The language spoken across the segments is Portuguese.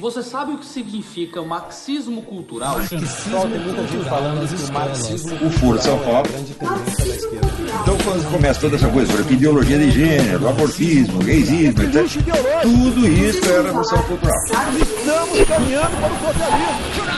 Você sabe o que significa marxismo cultural? Pessoal, tem muita gente falando que o marxismo O Foro de São Paulo. esquerda. Então, quando começa toda essa coisa, por exemplo, ideologia de gênero, abortismo, gaysismo, etc. Tudo isso é revolução cultural. Estamos caminhando para o socialismo.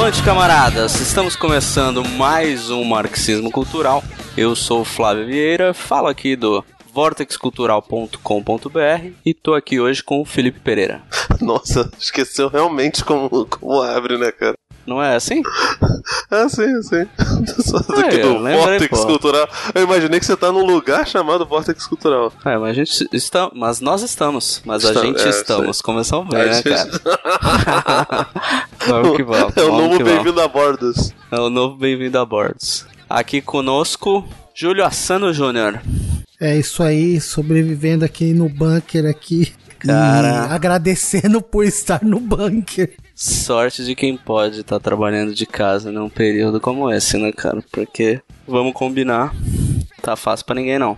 Avante, camaradas! Estamos começando mais um Marxismo Cultural. Eu sou Flávio Vieira, falo aqui do vortexcultural.com.br e tô aqui hoje com o Felipe Pereira. Nossa, esqueceu realmente como, como abre, né, cara? Não é assim? Ah, sim, sim. Só É, aqui eu do Vortex pô. Cultural. Eu imaginei que você tá num lugar chamado Vortex Cultural. É, mas a gente está, mas nós estamos, mas a gente é, estamos. Começamos bem, A né, gente- cara? vamos que vamos. É o novo bem-vindo a bordos. É o novo bem-vindo a bordos. Aqui conosco, Júlio Assano Júnior. É isso aí, sobrevivendo aqui no bunker aqui. Cara. E agradecendo por estar no bunker. Sorte de quem pode estar trabalhando de casa num período como esse, né, cara? Porque, vamos combinar, tá fácil pra ninguém não.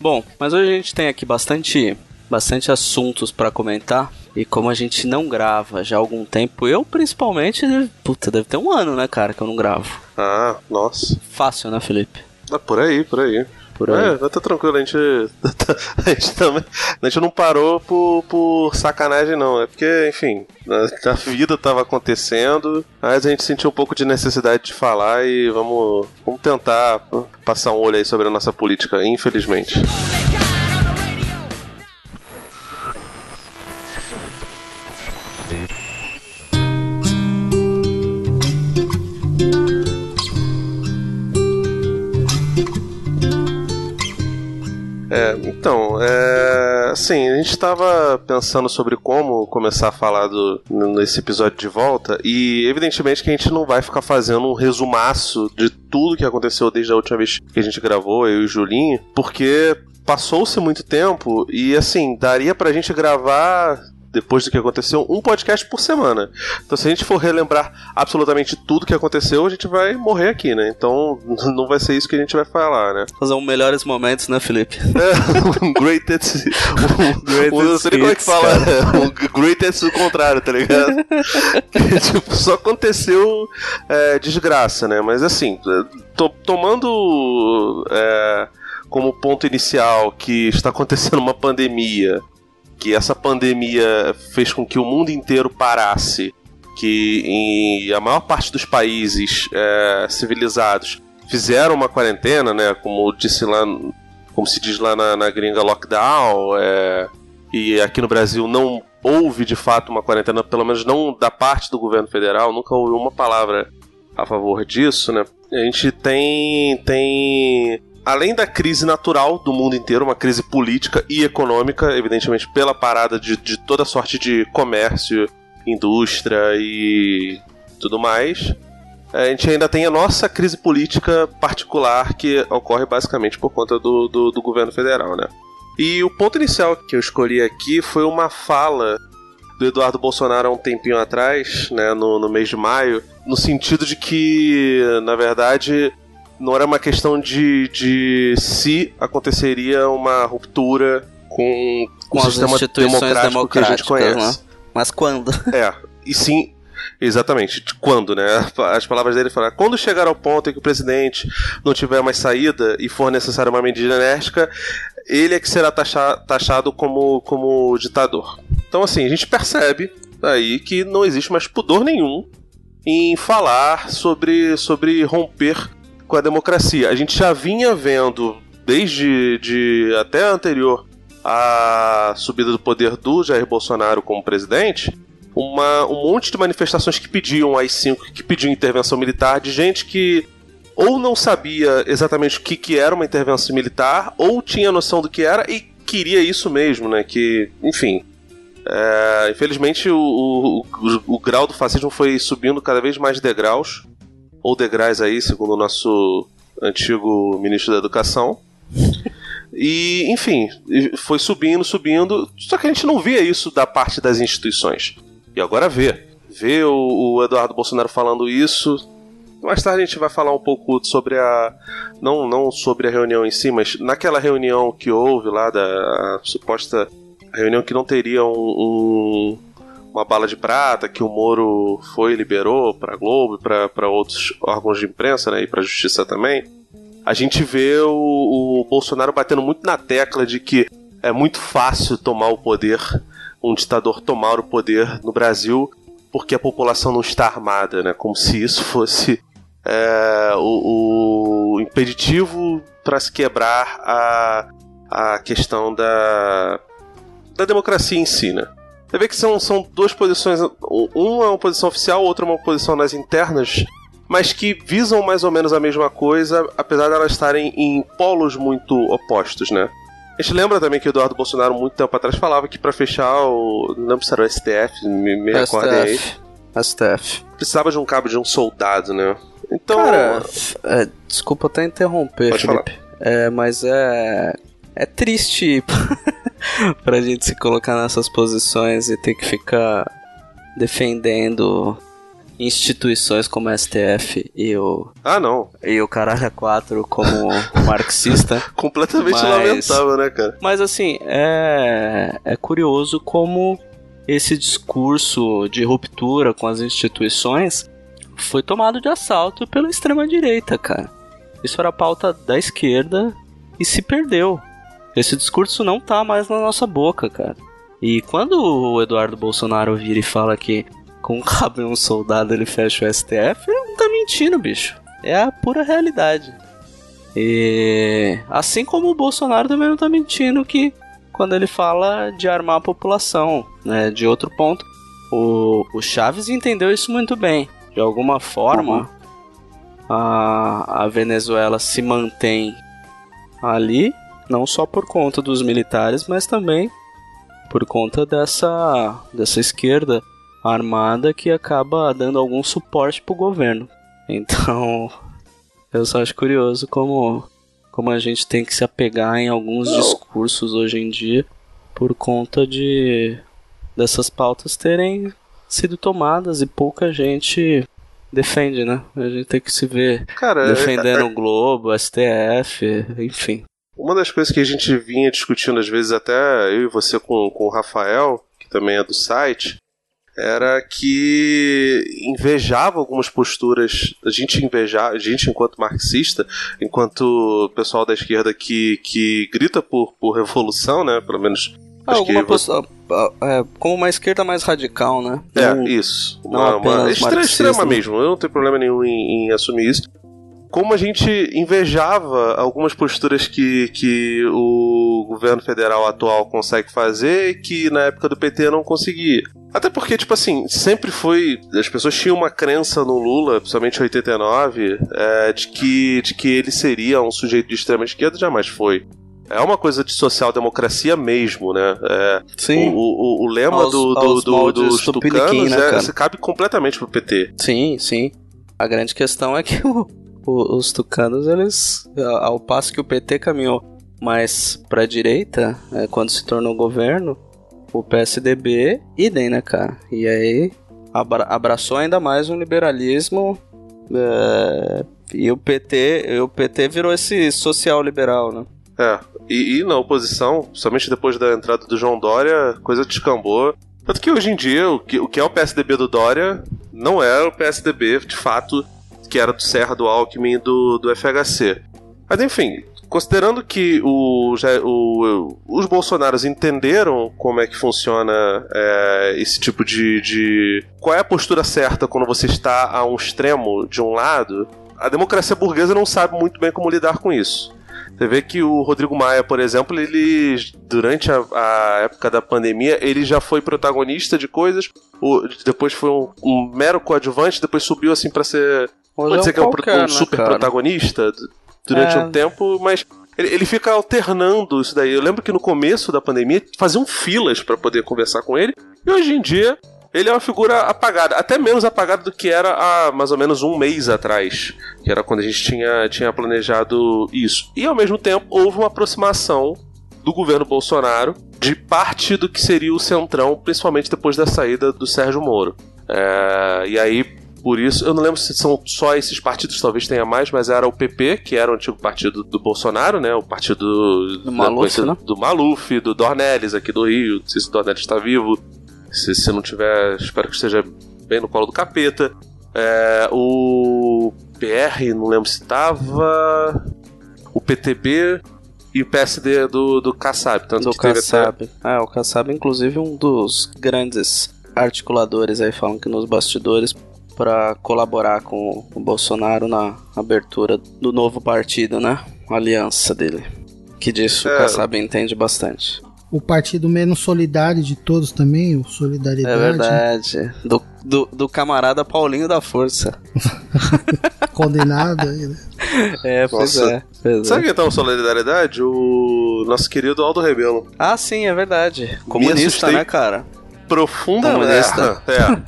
Bom, mas hoje a gente tem aqui bastante, bastante assuntos pra comentar. E como a gente não grava já há algum tempo, eu principalmente, puta, deve ter um ano, né, cara, que eu não gravo. Ah, nossa. Fácil, né, Felipe? Ah, por aí, por aí. Por aí. É, tá tranquilo, a gente. A gente também. A gente não parou por, por sacanagem, não. É porque, enfim, a, a vida tava acontecendo, mas a gente sentiu um pouco de necessidade de falar e vamos, vamos tentar passar um olho aí sobre a nossa política, infelizmente. É, então, é, assim, a gente estava pensando sobre como começar a falar do, nesse episódio de volta, e evidentemente que a gente não vai ficar fazendo um resumaço de tudo que aconteceu desde a última vez que a gente gravou, eu e o Julinho, porque passou-se muito tempo e, assim, daria pra gente gravar. Depois do que aconteceu, um podcast por semana. Então, se a gente for relembrar absolutamente tudo que aconteceu, a gente vai morrer aqui, né? Então, não vai ser isso que a gente vai falar, né? Fazer um melhores momentos, né, Felipe? É, um greatest. Um, Greatest um, não sei como é que fala. cara. Um greatest do contrário, tá ligado? Que, tipo, só aconteceu é, desgraça, né? Mas assim, to- tomando é, como ponto inicial que está acontecendo uma pandemia, que essa pandemia fez com que o mundo inteiro parasse, que em a maior parte dos países é, civilizados fizeram uma quarentena, né? Como disse lá, como se diz lá na, na gringa, lockdown, é, e aqui no Brasil não houve de fato uma quarentena, pelo menos não da parte do governo federal, nunca houve uma palavra a favor disso, né? A gente tem tem além da crise natural do mundo inteiro, uma crise política e econômica, evidentemente pela parada de, de toda sorte de comércio, indústria e tudo mais. A gente ainda tem a nossa crise política particular que ocorre basicamente por conta do, do, do governo federal, né? E o ponto inicial que eu escolhi aqui foi uma fala do Eduardo Bolsonaro há um tempinho atrás, né, no, no mês de maio, no sentido de que, na verdade, não era uma questão de, de se aconteceria uma ruptura com, Com o as sistema instituições democrático que a gente conhece. né? Mas quando? É, e sim, exatamente, quando, né? As palavras dele falaram: quando chegar ao ponto em que o presidente não tiver mais saída e for necessária uma medida enérgica, ele é que será taxa- taxado como, como ditador. Então, assim, a gente percebe aí que não existe mais pudor nenhum em falar sobre, sobre romper com a democracia. A gente já vinha vendo, desde de, até anterior à subida do poder do Jair Bolsonaro como presidente, uma, um monte de manifestações que pediam as cinco, que pediam intervenção militar, de gente que ou não sabia exatamente o que, que era uma intervenção militar, ou tinha noção do que era e queria isso mesmo, né? Que, enfim. é, infelizmente o, o, o- o grau do fascismo foi subindo cada vez mais degraus, ou degraus aí, segundo o nosso antigo ministro da Educação. E, enfim, foi subindo, subindo. Só que a gente não via isso da parte das instituições. E agora vê. Vê o, o Eduardo Bolsonaro falando isso Mais tarde a gente vai falar um pouco sobre a. Não, não sobre a reunião em si, mas naquela reunião que houve lá, da suposta reunião que não teria um, um- uma bala de prata, que o Moro foi e liberou pra Globo e para outros órgãos de imprensa, né? E pra Justiça também. A gente vê o, o Bolsonaro batendo muito na tecla de que é muito fácil tomar o poder, um ditador tomar o poder no Brasil, porque a população não está armada, né? Como se isso fosse é, o, o impeditivo para se quebrar a, a questão da, da democracia em si, né? Você vê que são, são duas posições, uma é uma posição oficial, outra é uma posição nas internas, mas que visam mais ou menos a mesma coisa, apesar de elas estarem em polos muito opostos, né? A gente lembra também que o Eduardo Bolsonaro, muito tempo atrás, falava que para fechar o. Não lembro se era o STF, me, me recordem aí. STF. STF. Precisava de um cabo de um soldado, né? Então. Cara, é, desculpa até interromper, Pode Felipe. É, mas é. É triste pra gente se colocar nessas posições e ter que ficar defendendo instituições como a STF e o, Ah, não. e o Caralho 4 como marxista. Completamente Mas- lamentável, né, cara? Mas assim, é, é curioso como esse discurso de ruptura com as instituições foi tomado de assalto pela extrema-direita, cara. Isso era pauta da esquerda e se perdeu. Esse discurso não tá mais na nossa boca, cara. E quando o Eduardo Bolsonaro vira e fala que com um cabo e um soldado ele fecha o STF, ele não tá mentindo, bicho. É a pura realidade. E assim como o Bolsonaro também não tá mentindo que quando ele fala de armar a população, né? De outro ponto, o, o Chaves entendeu isso muito bem. De alguma forma, a, a Venezuela se mantém ali, não só por conta dos militares, mas também por conta dessa, dessa esquerda armada que acaba dando algum suporte pro governo. Então, eu só acho curioso como, como a gente tem que se apegar em alguns discursos hoje em dia por conta de dessas pautas terem sido tomadas e pouca gente defende, né? A gente tem que se ver Cara, defendendo o Globo, STF, enfim. Uma das coisas que a gente vinha discutindo, às vezes, até eu e você com, com o Rafael, que também é do site, era que invejava algumas posturas. A gente invejava, a gente, enquanto marxista, enquanto pessoal da esquerda que, que grita por, por revolução, né? Pelo menos. Ah, alguma que postura, é, como uma esquerda mais radical, né? É, Não- isso. não Uma, uma extrema mesmo. Eu não tenho problema nenhum em, em assumir isso. Como a gente invejava algumas posturas que, que o governo federal atual consegue fazer e que na época do PT não conseguia. Até porque, tipo assim, sempre foi. As pessoas tinham uma crença no Lula, principalmente em 89, é, de, que, de que ele seria um sujeito de extrema esquerda, jamais foi. É uma coisa de social-democracia mesmo, né? É, Sim. o, o, o lema Aos- do, do, aos do, moldes dos tucanos né, é, cabe completamente pro PT. Sim, sim. A grande questão é que o- os tucanos, eles, a- ao passo que o PT caminhou mais pra direita, é, quando se tornou governo, o PSDB, idem, né, cara? E aí abra- abraçou ainda mais um liberalismo é, e o PT, o PT virou esse social liberal, né? É, e, e na oposição, somente depois da entrada do João Dória, a coisa descambou. Tanto que hoje em dia, o que, o que é o PSDB do Dória não é o PSDB, de fato, que era do Serra, do Alckmin e do, do FHC. Mas enfim, considerando que o, o- os bolsonaros entenderam como é que funciona é, esse tipo de, de. Qual é a postura certa quando você está a um extremo de um lado, a democracia burguesa não sabe muito bem como lidar com isso. Você vê que o Rodrigo Maia, por exemplo, ele durante a, a época da pandemia, ele já foi protagonista de coisas, o- depois foi um, um mero coadjuvante, depois subiu assim pra ser, pode dizer que é um, qualquer, um né, super cara? protagonista durante É. um tempo, mas ele, fica alternando isso daí. Eu lembro que no começo da pandemia faziam filas pra poder conversar com ele, e hoje em dia ele é uma figura apagada, até menos apagada do que era há mais ou menos um mês atrás, que era quando a gente tinha, tinha planejado isso. E ao mesmo tempo houve uma aproximação do governo Bolsonaro de parte do que seria o Centrão, principalmente depois da saída do Sérgio Moro. É, e aí por isso. Eu não lembro se são só esses partidos, talvez tenha mais, mas era o PP, que era o antigo partido do Bolsonaro, né? O partido Do Maluf, né? do Maluf, do Dornelles aqui do Rio. Não sei se o Dornelles está vivo. Se, se não tiver, espero que esteja bem no colo do capeta. É, o PR, não lembro se estava. O PTB e o PSD do, do Kassab. Tanto do teve até- Kassab. É, o Kassab, inclusive, um dos grandes articuladores aí, falam que nos bastidores, para colaborar com o Bolsonaro na abertura do novo partido, né? A aliança dele. Que disso É. o Kassab entende bastante. O partido menos solidário de todos também, o Solidariedade. É verdade. Do, do, do camarada Paulinho da Força. Condenado. aí, né? É, pois Nossa. é. Pois Sabe é. quem tá no Solidariedade? O nosso querido Aldo Rebelo. Ah, sim, é verdade. Comunista, né, cara? Profunda Comunista. É.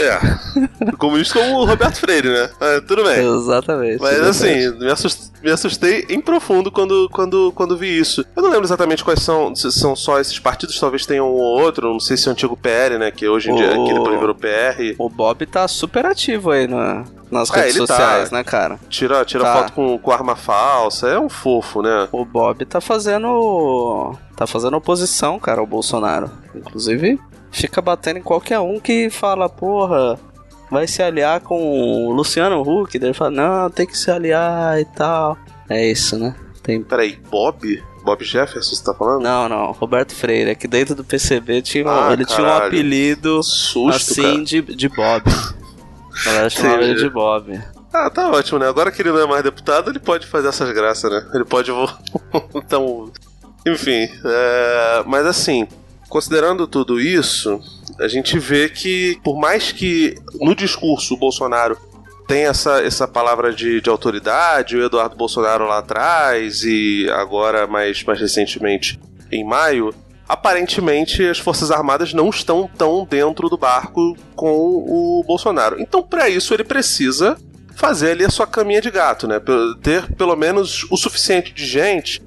é. é. Comunista como o Roberto Freire, né? É, tudo bem. Exatamente. Mas exatamente. assim, me assustei, me assustei em profundo quando, quando, quando vi isso. Eu não lembro exatamente quais são, se são só esses partidos, talvez tenha um ou outro, não sei se é o antigo PR, né? Que hoje em dia O- aqui depois virou PR. O Bob tá super ativo aí na, nas É, redes tá. sociais, né, cara? Tira, tira Tá. foto com, com arma falsa, é um fofo, né? O Bob tá fazendo. tá fazendo oposição, cara, ao Bolsonaro. Inclusive, fica batendo em qualquer um que fala, porra, vai se aliar com o Luciano Huck. Daí ele fala, não, tem que se aliar e tal. É isso, né? Tem. Peraí, Bob? Bob Jefferson, você tá falando? Não, não, Roberto Freire, é que dentro do PCB tinha, Ah, ele tinha um caralho. apelido Susto, assim cara. de, de Bob. A galera chamava ele de Bob. Ah, tá ótimo, né? Agora que ele não é mais deputado, ele pode fazer essas graças, né? Ele pode. então. Enfim. é, Mas assim, considerando tudo isso, a gente vê que, por mais que no discurso o Bolsonaro tem essa, essa palavra de, de autoridade, o Eduardo Bolsonaro lá atrás e agora mais, mais recentemente em maio, aparentemente as Forças Armadas não estão tão dentro do barco com o Bolsonaro. Então, para isso, ele precisa fazer ali a sua caminha de gato, né? Ter pelo menos o suficiente de gente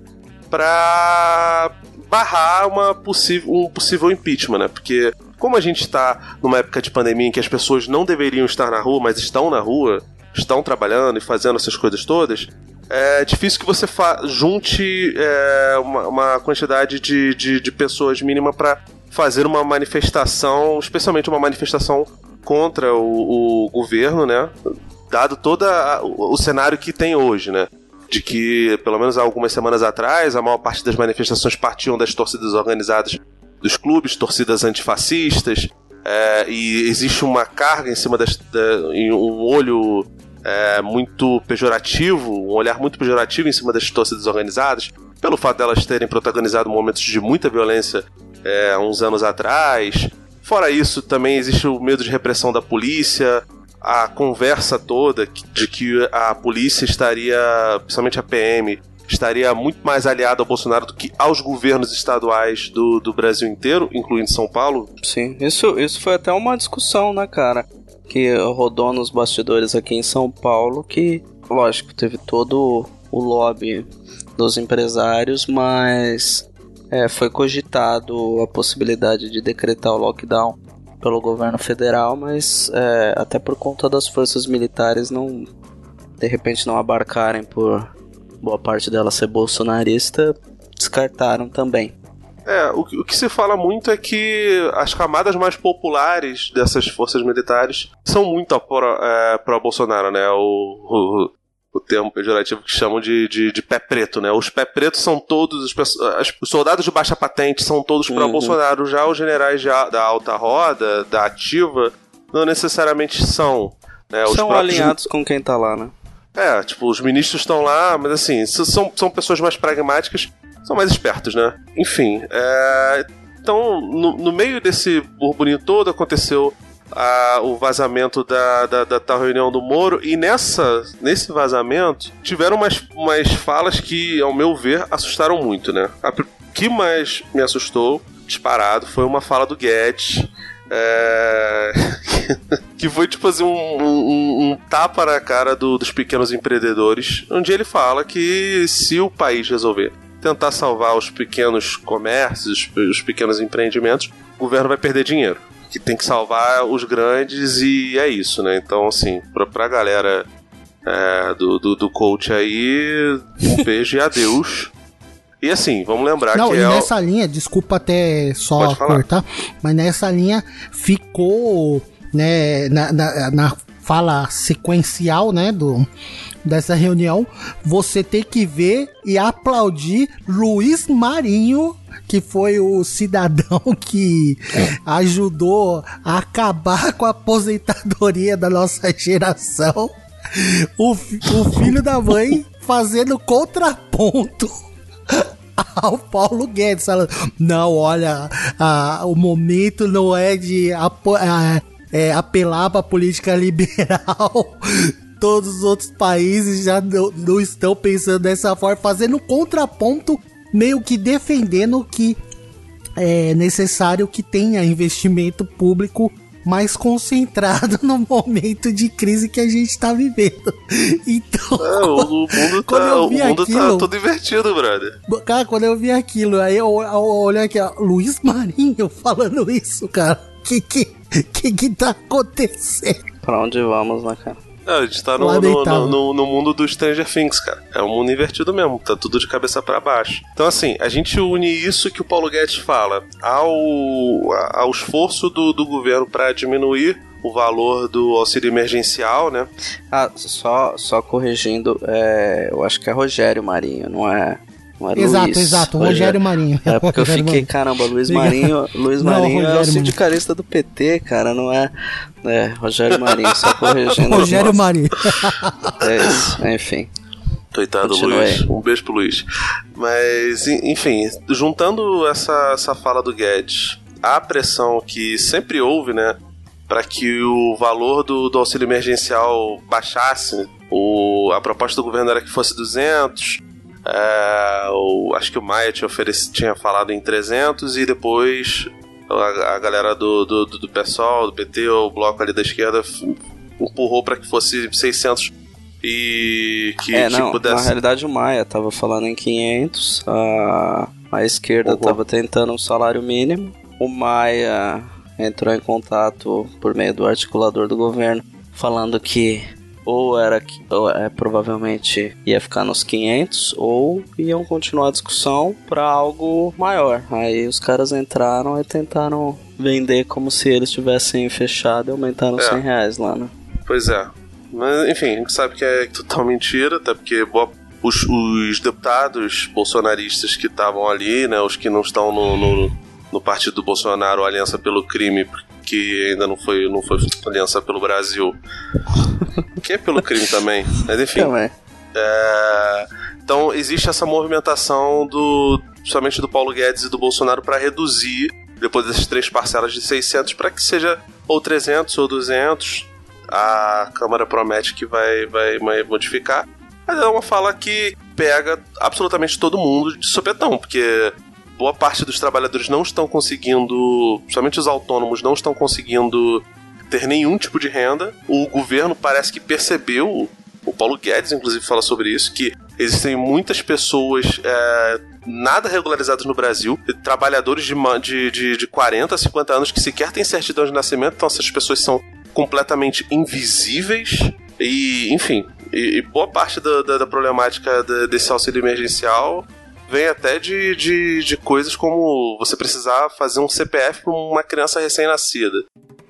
para barrar uma possível, um possível impeachment, né? Porque como a gente está numa época de pandemia em que as pessoas não deveriam estar na rua, mas estão na rua, estão trabalhando e fazendo essas coisas todas, é difícil que você junte é, uma, uma quantidade de, de, de pessoas mínima para fazer uma manifestação, especialmente uma manifestação contra o, o governo, né? Dado todo o, o cenário que tem hoje, né? De que, pelo menos há algumas semanas atrás, a maior parte das manifestações partiam das torcidas organizadas dos clubes, torcidas antifascistas, é, e existe uma carga em cima das. Da, em um olho é, muito pejorativo, um olhar muito pejorativo em cima das torcidas organizadas, pelo fato delas terem protagonizado momentos de muita violência é, uns anos atrás. Fora isso, também existe o medo de repressão da polícia, a conversa toda de que a polícia estaria, principalmente a PM, estaria muito mais aliada ao Bolsonaro do que aos governos estaduais do, do Brasil inteiro, incluindo São Paulo. Sim, isso, isso foi até uma discussão, né, cara? Que rodou nos bastidores aqui em São Paulo, que, lógico, teve todo o lobby dos empresários, mas é, foi cogitado a possibilidade de decretar o lockdown pelo governo federal, mas é, até por conta das forças militares não, de repente, não abarcarem por boa parte dela ser bolsonarista, descartaram também. É, o, que- o que se fala muito é que as camadas mais populares dessas forças militares são muito pró- é, pró-Bolsonaro, né? O, o, o termo pejorativo que chamam de, de, de pé preto, né? Os pé pretos são todos, os, os soldados de baixa patente são todos Uhum. pró-Bolsonaro, já os generais de da alta roda, da ativa, não necessariamente são. Né? Os São próprios- alinhados com quem tá lá, né? é, tipo, os ministros estão lá, mas assim, são, são pessoas mais pragmáticas, são mais espertos, né? Enfim, é, então, no, no meio desse burburinho todo, aconteceu a- o vazamento da, da, da tal reunião do Moro, e nessa, nesse vazamento tiveram umas, umas falas que, ao meu ver, assustaram muito, né? A que mais me assustou, disparado, foi uma fala do Guedes. é, que foi tipo assim um, um- um tapa na cara do- dos pequenos empreendedores, onde ele fala que se o país resolver tentar salvar os pequenos comércios, os pequenos empreendimentos, o governo vai perder dinheiro. Que tem que salvar os grandes e é isso, né? Então, assim, pra, pra galera é, do, do, do coach aí, um beijo e adeus. E assim, vamos lembrar Não, que e é. o- nessa linha, desculpa até só cortar, mas nessa linha ficou, né, na, na, na fala sequencial, né, do, dessa reunião, você tem que ver e aplaudir Luiz Marinho, que foi o cidadão que ajudou a acabar com a aposentadoria da nossa geração. O, o filho da mãe fazendo contraponto ao Paulo Guedes, não, olha, ah, o momento não é de apo- ah, é, apelar para a política liberal. Todos os outros países já não, não estão pensando dessa forma, fazendo contraponto, meio que defendendo que é necessário que tenha investimento público mais concentrado no momento de crise que a gente está vivendo. Então, É, o, mundo, Quando tá, eu o mundo tá aquilo- todo invertido, brother. Cara, quando eu vi aquilo, aí eu, eu olhei aqui, ó, Luiz Marinho falando isso, cara. Que que, que que tá acontecendo? Pra onde vamos, né, cara? A gente tá no, no, no, no mundo do Stranger Things, cara. É um mundo invertido mesmo, tá tudo de cabeça pra baixo. Então, assim, a gente une isso que o Paulo Guedes fala ao, ao esforço do, do governo pra diminuir o valor do auxílio emergencial, né? Ah, só, só corrigindo, é, eu acho que é Rogério Marinho, não é Exato, Luiz. exato, Rogério Marinho. É porque eu Rogério fiquei, Marinho. caramba, Luiz. Marinho, Luiz Não, Marinho é Rogério o sindicalista do PT, cara, não é, é Rogério Marinho, só corrigindo. Rogério Marinho. É isso, enfim. Coitado Continue Luiz. aí. Um beijo pro Luiz. Mas, en- enfim, juntando essa, essa fala do Guedes à pressão que sempre houve, né? Para que o valor do, do auxílio emergencial baixasse. O, a proposta do governo era que fosse 200. É, o- acho que o Maia tinha, ofereci, tinha falado em 300 e depois a, a galera do, do, do, do PSOL, do PT, o bloco ali da esquerda, empurrou para que fosse 600 e que, é, que não, pudesse. na realidade o Maia tava falando em 500, a, a esquerda Uhum. tava tentando um salário mínimo, o Maia entrou em contato por meio do articulador do governo, falando que ou era ou, é, provavelmente ia ficar nos 500 ou iam continuar a discussão para algo maior. Aí os caras entraram e tentaram vender como se eles tivessem fechado e aumentaram É. 100 reais lá, né? Pois é. Mas, enfim, a gente sabe que é total mentira, até porque boa- os, os deputados bolsonaristas que estavam ali, né, os que não estão no, no, no partido do Bolsonaro, Aliança pelo Crime, que ainda não foi, não foi Aliança pelo Brasil, que é pelo crime também, mas enfim. Também. É, então existe essa movimentação do somente do Paulo Guedes e do Bolsonaro para reduzir depois dessas três parcelas de 600 para que seja ou 300 ou 200. A Câmara promete que vai, vai, vai modificar. Mas é uma fala que pega absolutamente todo mundo de sopetão, porque boa parte dos trabalhadores não estão conseguindo, somente os autônomos não estão conseguindo ter nenhum tipo de renda. O governo parece que percebeu, o Paulo Guedes inclusive fala sobre isso, que existem muitas pessoas é, nada regularizadas no Brasil, trabalhadores de, de, de, de 40, 50 anos que sequer têm certidão de nascimento, então essas pessoas são completamente invisíveis e, enfim, e, boa parte da, da, da problemática desse auxílio emergencial vem até de, de, de coisas como você precisar fazer um CPF para uma criança recém-nascida.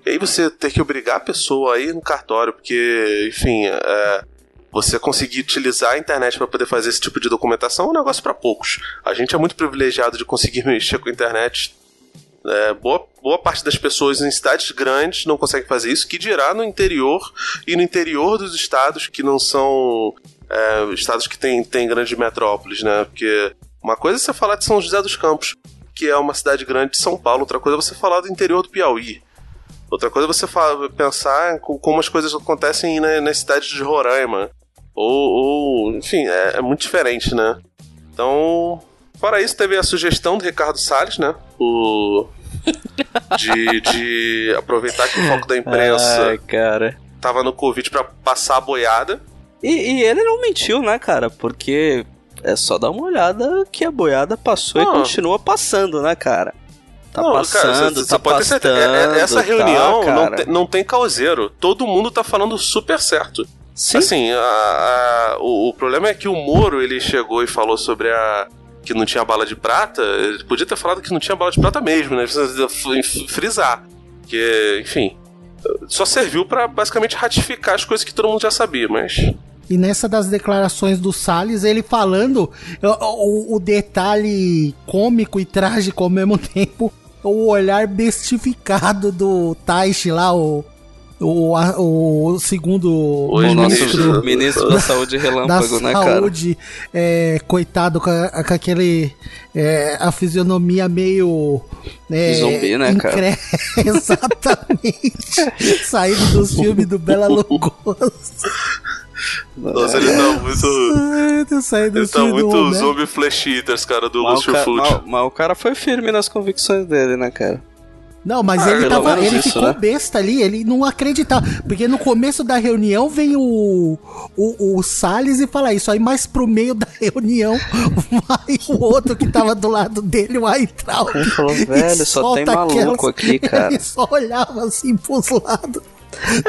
E aí você ter que obrigar a pessoa a ir no cartório, porque, enfim, é, você conseguir utilizar a internet para poder fazer esse tipo de documentação é um negócio para poucos. A gente é muito privilegiado de conseguir mexer com a internet. É, boa, boa parte das pessoas em cidades grandes não consegue fazer isso, que dirá no interior e no interior dos estados que não são é, estados que têm tem grandes metrópoles, né? Porque uma coisa é você falar de São José dos Campos, que é uma cidade grande de São Paulo, outra coisa é você falar do interior do Piauí. Outra coisa é você pensar com- como as coisas acontecem na- nas cidades de Roraima. Ou, ou, enfim, é, é muito diferente, né? Então, fora isso, teve a sugestão do Ricardo Salles, né? O, de, de aproveitar que o foco da imprensa Ai, cara. tava no Covid pra passar a boiada. E, e ele não mentiu, né, cara? Porque é só dar uma olhada que a boiada passou e continua passando, né, cara? Tá Não, cara, passando, cê- cê tá pastando. É- é- Essa tá, reunião não, cara. tem, não tem causeiro. Todo mundo tá falando super certo. Sim. Assim, a- a- o, o problema é que o Moro ele chegou e falou sobre a. que não tinha bala de prata. Ele podia ter falado que não tinha bala de prata mesmo, né? Frisar. Que, enfim. Só serviu pra basicamente ratificar as coisas que todo mundo já sabia, mas. E nessa das declarações do Salles, ele falando o, o- detalhe cômico e trágico ao mesmo tempo, o olhar bestificado do Taishi lá, o, o, o segundo O O nosso Ministro- ministro da saúde da relâmpago, né, cara? saúde, é, coitado com, a- com aquele é, a fisionomia meio é, Zumbi, né, cara? incre- Exatamente. Saído dos filmes do Bela Lugosi. Nossa, ele tá muito. Ai, saindo Ele tá muito Homero. zombie flash eaters, cara, do Mas o, Lucio Fulci. mas- mas o cara foi firme nas convicções dele, né, cara? Não, mas Ah, ele tava. Ele isso, ficou né? besta ali, ele não acreditava. Porque no começo da reunião vem o, o, o Salles e fala isso. Aí mais pro meio da reunião vai o outro que tava do lado dele, o Aitraub. Ele falou, velho, só tem maluco aqui, cara. Ele só olhava assim pros lados.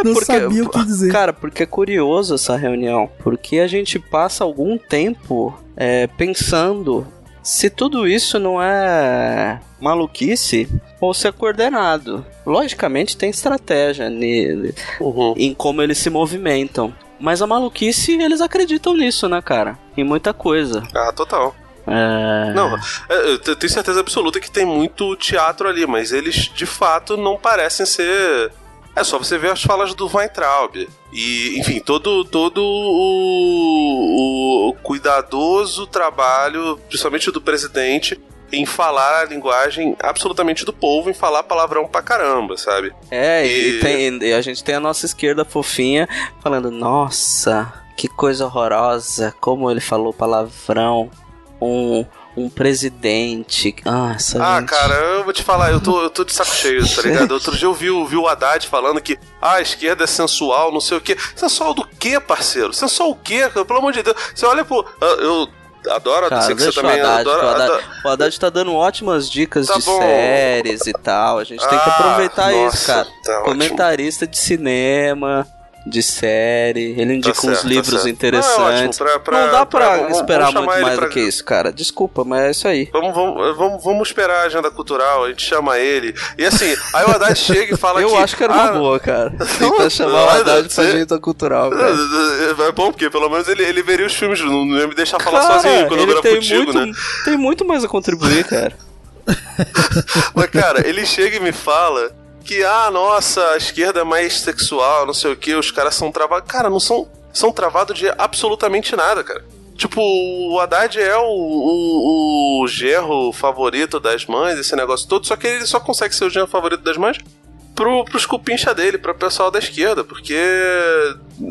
Não Porque- sabia o que dizer. Cara, porque é curioso essa reunião. Porque a gente passa algum tempo é, pensando se tudo isso não é maluquice ou se é coordenado. Logicamente tem estratégia nele, Uhum. em como eles se movimentam. Mas a maluquice, eles acreditam nisso, né, cara? Em muita coisa. Ah, total. É... Não, é, eu te- tenho certeza absoluta que tem muito teatro ali, mas eles de fato não parecem ser. É só você ver as falas do Weintraub. E, enfim, todo, todo o, o cuidadoso trabalho, principalmente do presidente, em falar a linguagem absolutamente do povo, em falar palavrão pra caramba, sabe? É, e, E- tem- e a gente tem a nossa esquerda fofinha falando, nossa, que coisa horrorosa, como ele falou palavrão, um, um presidente. Ah, Ah, gente- cara, eu vou te falar, eu tô, eu tô de saco cheio, tá ligado? Outro dia eu vi, o- vi o Haddad falando que ah, a esquerda é sensual, não sei o quê. Sensual do quê, parceiro? Sensual o quê? Pelo amor de Deus. Você olha pro. Eu eu adoro, Cara, sei que você também Haddad, adora. o Haddad, adora- o Haddad tá dando ótimas dicas Tá de bom. séries e tal. A gente tem que Ah, aproveitar nossa, isso, cara. tá ótimo. Comentarista de cinema, de série, ele indica certo, uns tá livros certo. interessantes. Não, é pra- pra- Não dá pra, pra- vamos- esperar vamos muito mais do que isso, cara. Desculpa, mas é isso aí. Vamos, vamos, vamos, vamos esperar a agenda cultural, a gente chama ele. E assim, aí o Haddad chega e fala Eu que. acho que era uma ah, boa, cara. Tentar chamar o Haddad pra você- agenda cultural, cara. É bom, porque pelo menos ele, ele veria os filmes, não ia me deixar falar Cara, sozinho quando eu ele virar tem contigo, muito, né? tem muito mais a contribuir, cara. Mas, cara, ele chega e me fala que, ah, nossa, a esquerda é mais sexual, não sei o que, os caras são travados. Cara, não são, são travados de absolutamente nada, cara. Tipo, o Haddad é o, o, o gerro favorito das mães, esse negócio todo, só que ele só consegue ser o gerro favorito das mães pro, pros cupincha dele, pro pessoal da esquerda, porque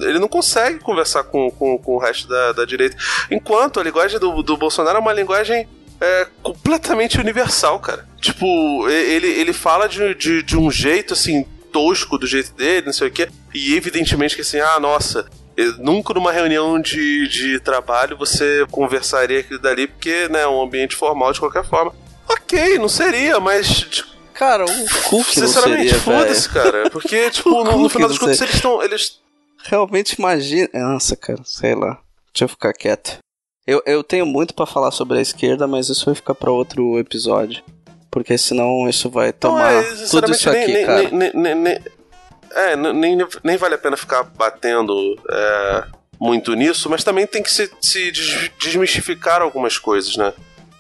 ele não consegue conversar com, com, com o resto da, da direita. Enquanto a linguagem do, do Bolsonaro é uma linguagem é, completamente universal, cara. Tipo, ele, ele fala de, de, de um jeito, assim, tosco do jeito dele, não sei o quê, e evidentemente que assim, ah, nossa, nunca numa reunião de, de trabalho você conversaria aquilo dali, porque, né, é um ambiente formal de qualquer forma. Ok, não seria, mas tipo, Cara, o Cook não Sinceramente, foda-se, cara. Porque, tipo, no, no final não das contas, eles estão. Eles... Realmente imagina... Nossa, cara, sei lá. Deixa eu ficar quieto. Eu, eu tenho muito pra falar sobre a esquerda, mas isso vai ficar pra outro episódio. Porque senão isso vai tomar Não, é, tudo isso aqui, nem, cara. nem, nem, nem, É, nem, nem vale a pena ficar batendo é, muito nisso, mas também tem que se, se des- desmistificar algumas coisas, né?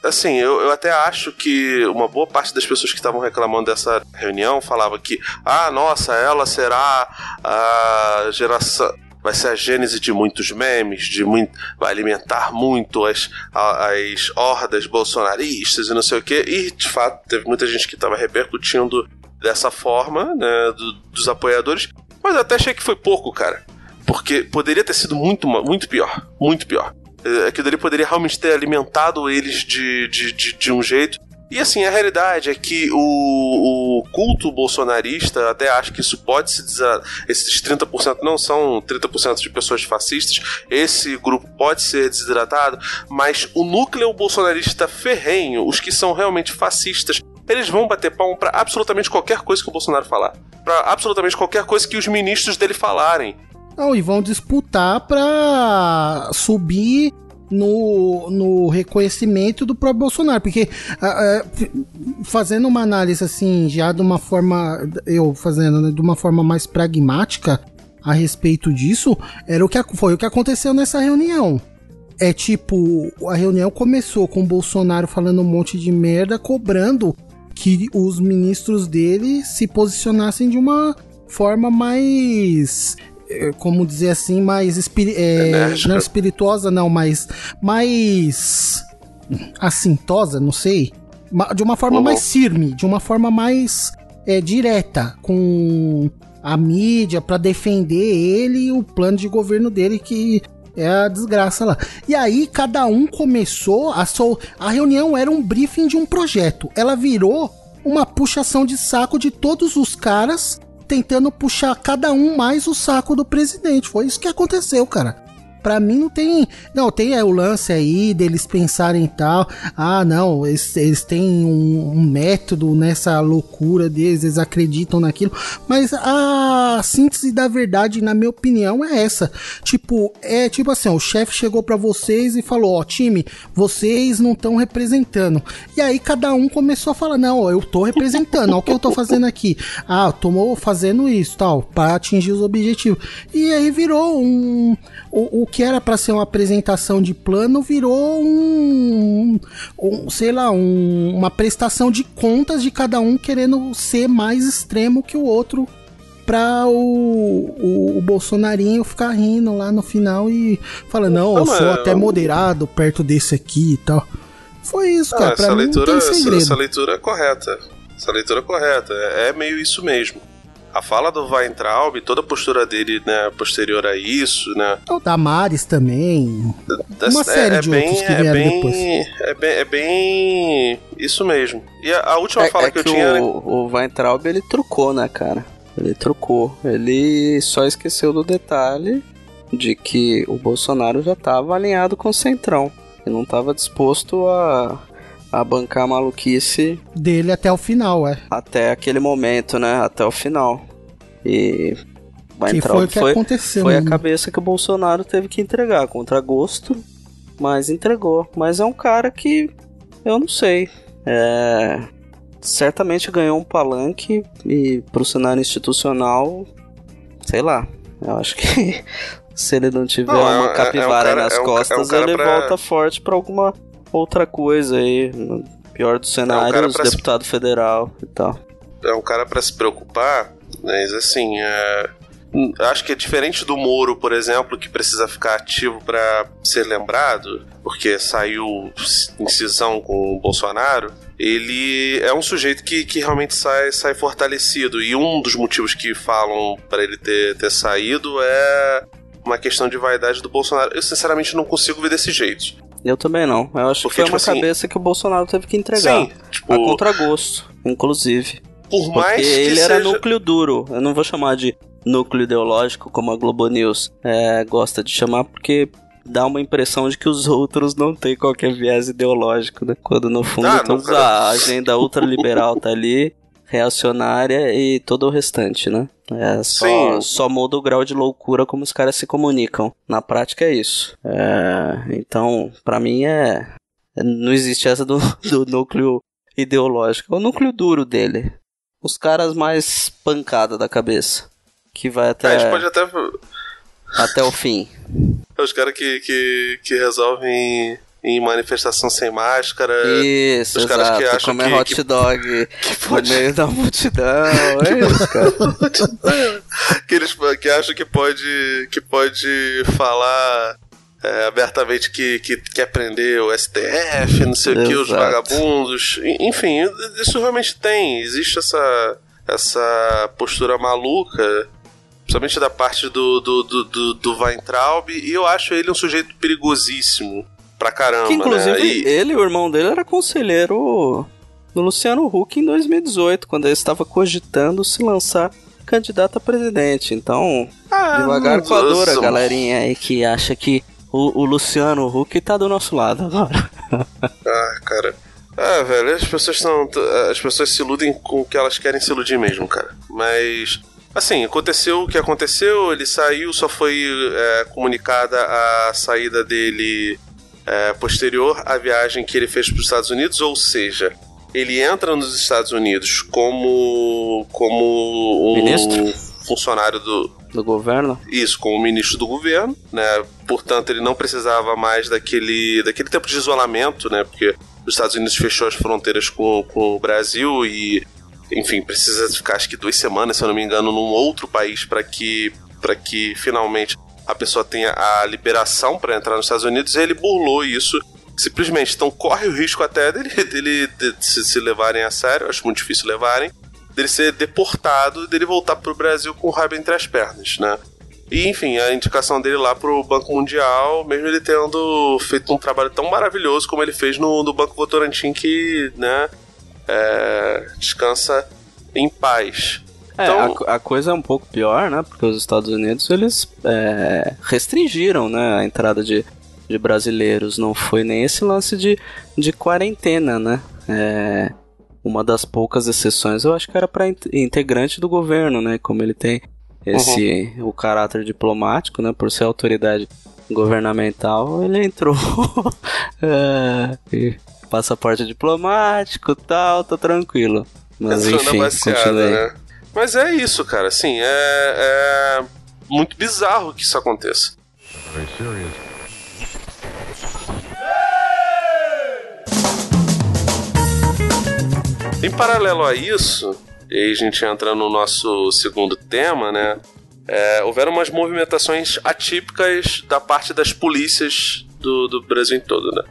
Assim, eu, eu até acho que uma boa parte das pessoas que estavam reclamando dessa reunião falava que, ah, nossa, ela será a geração. Vai ser a gênese de muitos memes, de muito, vai alimentar muito as, as hordas bolsonaristas e não sei o quê. E, de fato, teve muita gente que estava repercutindo dessa forma, né, do- dos apoiadores. Mas eu até achei que foi pouco, cara. Porque poderia ter sido muito, muito pior. Muito pior. É, Aquilo ali poderia realmente ter alimentado eles de, de, de, de um jeito. E assim, a realidade é que o, o culto bolsonarista, até acho que isso pode se dizer. Esses 30% não são 30% de pessoas fascistas. Esse grupo pode ser desidratado, mas o núcleo bolsonarista ferrenho, os que são realmente fascistas, eles vão bater palmo pra absolutamente qualquer coisa que o Bolsonaro falar. Pra absolutamente qualquer coisa que os ministros dele falarem. Não, e vão disputar pra subir no, no reconhecimento do próprio Bolsonaro, porque ah, f- fazendo uma análise assim, já de uma forma, eu fazendo né, de uma forma mais pragmática a respeito disso, era o que foi o que aconteceu nessa reunião. É tipo, a reunião começou com o Bolsonaro falando um monte de merda, cobrando que os ministros dele se posicionassem de uma forma mais como dizer assim, mais espiri é, não espirituosa, não, mas mais assintosa, não sei. De uma forma Uhum. mais firme, de uma forma mais é, direta com a mídia pra defender ele e o plano de governo dele que é a desgraça lá. E aí cada um começou a sol... a reunião era um briefing de um projeto. Ela virou uma puxação de saco de todos os caras tentando puxar cada um mais o saco do presidente. Foi isso que aconteceu, cara. Pra mim não tem. Não, tem é, o lance aí deles pensarem tal. Ah, não, eles, eles têm um, um método nessa loucura deles, eles acreditam naquilo. Mas a síntese da verdade, na minha opinião, é essa. Tipo, é tipo assim: ó, o chefe chegou pra vocês e falou: Ó, time, vocês não estão representando. E aí cada um começou a falar: Não, eu tô representando, olha o que eu tô fazendo aqui. Ah, tô fazendo isso, tal, pra atingir os objetivos. E aí virou um. O, o que era pra ser uma apresentação de plano virou um, um sei lá, um- uma prestação de contas de cada um querendo ser mais extremo que o outro pra o, o, o Bolsonarinho ficar rindo lá no final e falando, não, eu Não, sou mas- até moderado perto desse aqui e tal. Foi isso, cara. Ah, pra essa, mim leitura, tem essa, segredo. essa leitura é correta. Essa leitura é correta. É, é meio isso mesmo. A fala do Weintraub, toda a postura dele, né, posterior a isso, né? O Damares também. Uma é- série é de bem, outros que é vieram bem, depois. É bem, é bem isso mesmo. E a, a última É, fala é que, que, eu tinha. o, o Weintraub ele trucou, né, cara? Ele trucou. Ele só esqueceu do detalhe de que o Bolsonaro já tava alinhado com o Centrão. E não tava disposto a, a bancar a maluquice Dele até o final, é. até aquele momento, né? Até o final. E Que Weintraub foi o que foi, aconteceu. foi a né? cabeça que o Bolsonaro teve que entregar contra gosto, mas entregou. Mas é um cara que eu não sei. É, certamente ganhou um palanque e pro cenário institucional, sei lá. Eu acho que se ele não tiver Não, é- é- é uma um capivara cara- nas é um é um costas, ele pra- volta forte pra alguma outra coisa aí. Pior dos cenários, pra se- deputado federal e tal. é um cara pra se preocupar, mas assim, é, acho que é diferente do Moro, por exemplo, que precisa ficar ativo pra ser lembrado, porque saiu em cisão com o Bolsonaro. Ele é um sujeito que, que realmente sai, sai fortalecido. E um dos motivos que falam pra ele ter, ter saído é uma questão de vaidade do Bolsonaro. Eu sinceramente não consigo ver desse jeito. Eu também não. Eu acho Porque, que foi tipo uma assim, cabeça que o Bolsonaro teve que entregar. Sim, tipo, A contragosto, inclusive. por Porque mais que ele seja... era núcleo duro. Eu não vou chamar de núcleo ideológico como a Globo News é, gosta de chamar, porque dá uma impressão de que os outros não têm qualquer viés ideológico, né? Quando no fundo Ah, todos nunca. a agenda ultraliberal tá ali, reacionária e todo o restante, né? É só, Sim. só muda o grau de loucura como os caras se comunicam. Na prática é isso. É, então, pra mim é. é- Não existe essa do, do núcleo ideológico. É o núcleo duro dele. Os caras mais pancada da cabeça. Que vai até, a gente pode até até o fim. É os caras que, que, que resolvem em manifestação sem máscara. Isso, os caras exato. que acham comer que- hot que- dog que no pode- meio da multidão. É isso, cara. que eles que acham que pode que pode falar é, abertamente que, que quer prender o STF, não sei o que, os Exato. vagabundos. En- Enfim, isso realmente tem. Existe essa, essa postura maluca, principalmente da parte do, do, do, do, do Weintraub, e eu acho ele um sujeito perigosíssimo pra caramba. Que inclusive né? E- ele e o irmão dele era conselheiro do Luciano Huck em 2018, quando ele estava cogitando se lançar candidato a presidente. Então, Ah, devagar com a nossa, dura, galerinha aí que acha que o, o Luciano Huck tá do nosso lado agora. Ah, cara. Ah, velho, as pessoas estão. As pessoas se iludem com o que elas querem se iludir mesmo, cara. Mas. Assim, aconteceu o que aconteceu, ele saiu, só foi é, comunicada a saída dele é, posterior à viagem que ele fez para os Estados Unidos, ou seja, ele entra nos Estados Unidos como como um Ministro? funcionário do, Do governo? isso, como ministro do governo, né? Portanto, ele não precisava mais daquele, daquele tempo de isolamento, né? Porque os Estados Unidos fechou as fronteiras com, com o Brasil e, enfim, precisa ficar acho que duas semanas, se eu não me engano, num outro país para que, para que finalmente a pessoa tenha a liberação para entrar nos Estados Unidos. E ele burlou isso simplesmente. Então corre o risco até dele, dele de, se, se levarem a sério, acho muito difícil levarem, dele ser deportado e dele voltar pro Brasil com o rabo entre as pernas, né? E, enfim, a indicação dele lá pro Banco Mundial, mesmo ele tendo feito um trabalho tão maravilhoso como ele fez no, no Banco Votorantim, que, né, é, descansa em paz. É, Então- a co- a, coisa é um pouco pior, né? Porque os Estados Unidos, eles é, restringiram, né, a entrada de, de brasileiros. Não foi nem esse lance de, de quarentena, né? É, uma das poucas exceções, eu acho que era para integrante do governo, né? Como ele tem esse o caráter diplomático, né? Por ser autoridade governamental, ele entrou é, e passaporte diplomático, tal, tá tranquilo. Mas Entrou na enfim, baseada, continue. né? Mas é isso, cara. Assim, é, é muito bizarro que isso aconteça. Em paralelo a isso, e aí a gente entra no nosso segundo tema, né? é, houveram umas movimentações atípicas da parte das polícias do, do Brasil em todo, né?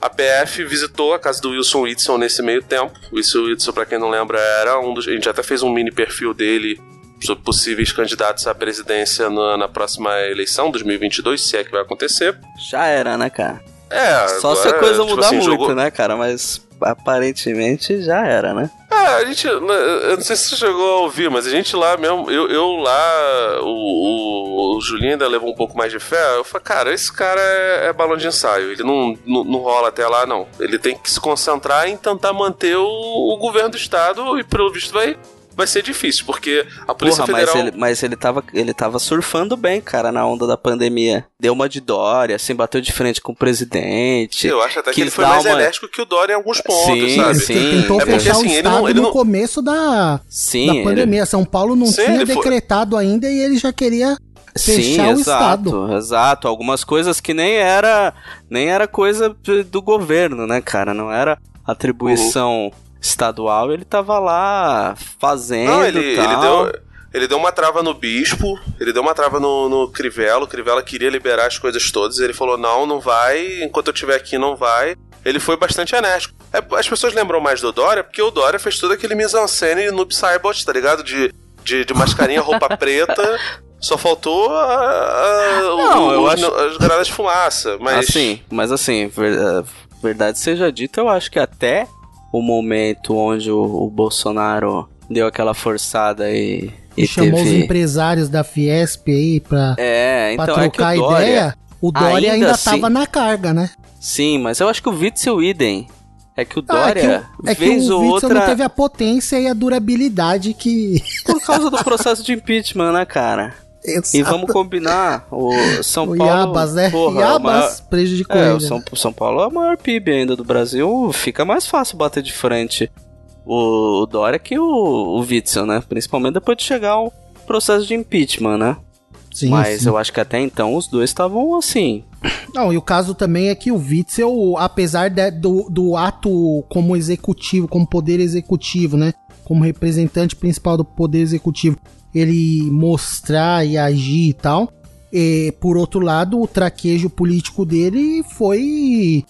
A PF visitou a casa do Wilson Whitson nesse meio tempo. O Wilson Whitson, pra quem não lembra, era um dos. A gente até fez um mini perfil dele sobre possíveis candidatos à presidência na, na próxima eleição, 2022, se é que vai acontecer. Já era, né, cara? É, Só se a agora, coisa tipo mudar assim, muito, jogou- né, cara? Mas aparentemente já era, né? É, a gente. Eu não sei se você chegou a ouvir, mas a gente lá mesmo. Eu, eu lá. O, o, o Julinho ainda levou um pouco mais de fé. Eu falei, cara, esse cara é, é balão de ensaio. Ele não, não, não rola até lá, não. Ele tem que se concentrar em tentar manter o, o governo do Estado e, pelo visto, vai, vai ser difícil, porque a Polícia Porra, mas Federal. ele, mas ele tava, ele tava surfando bem, cara, na onda da pandemia. Deu uma de Dória, assim, bateu de frente com o presidente. Eu acho até que, ele foi mais uma- enérgico que o Dória em alguns pontos, Sim, sabe? sim. Ele tentou É porque, fechar assim, o ele estado não- ele no não- começo da, Sim, da ele- pandemia. São Paulo não Sim, tinha ele foi- decretado ainda e ele já queria Sim, fechar o exato, estado. exato. Algumas coisas que nem era, nem era coisa do governo, né, cara? Não era atribuição estadual, ele tava lá fazendo Não, ele, tal. ele deu. Ele deu uma trava no bispo, ele deu uma trava no, no Crivella, o Crivella queria liberar as coisas todas, ele falou, não, não vai, enquanto eu estiver aqui não vai. Ele foi bastante enérgico. É, as pessoas lembram mais do Dória, porque o Dória fez todo aquele mise-en-scène no Cybot, tá ligado? De, de, de mascarinha, roupa preta, só faltou a, a- o- Não, eu os- acho- as granadas de fumaça, mas... Assim, mas assim, eh, verdade seja dita, eu acho que até o momento onde o, o Bolsonaro deu aquela forçada e, e chamou os teve... empresários da Fiesp aí pra, É, pra então é que trocar o Dória... ideia. O Dória ainda ainda, tava na carga, né? Sim, mas eu acho que o Witzel idem. É que o Ah, é que Dória, o, é que vez o ou Witzel outra, não teve a potência e a durabilidade que. por causa do processo de impeachment, né, cara? E vamos combinar, o São o Paulo... Iabas, né? porra, é o Iabas maior- prejudicou É, ele. o São, São Paulo é o maior PIB ainda do Brasil, fica mais fácil bater de frente o, o Dória que o, o Witzel, né? Principalmente depois de chegar o processo de impeachment, né? Sim, Mas sim. eu acho que até então os dois estavam assim. Não, e o caso também é que o Witzel, apesar de- do, do ato como executivo, como poder executivo, né? Como representante principal do poder executivo, ele mostrar e agir e tal. E, por outro lado, o traquejo político dele foi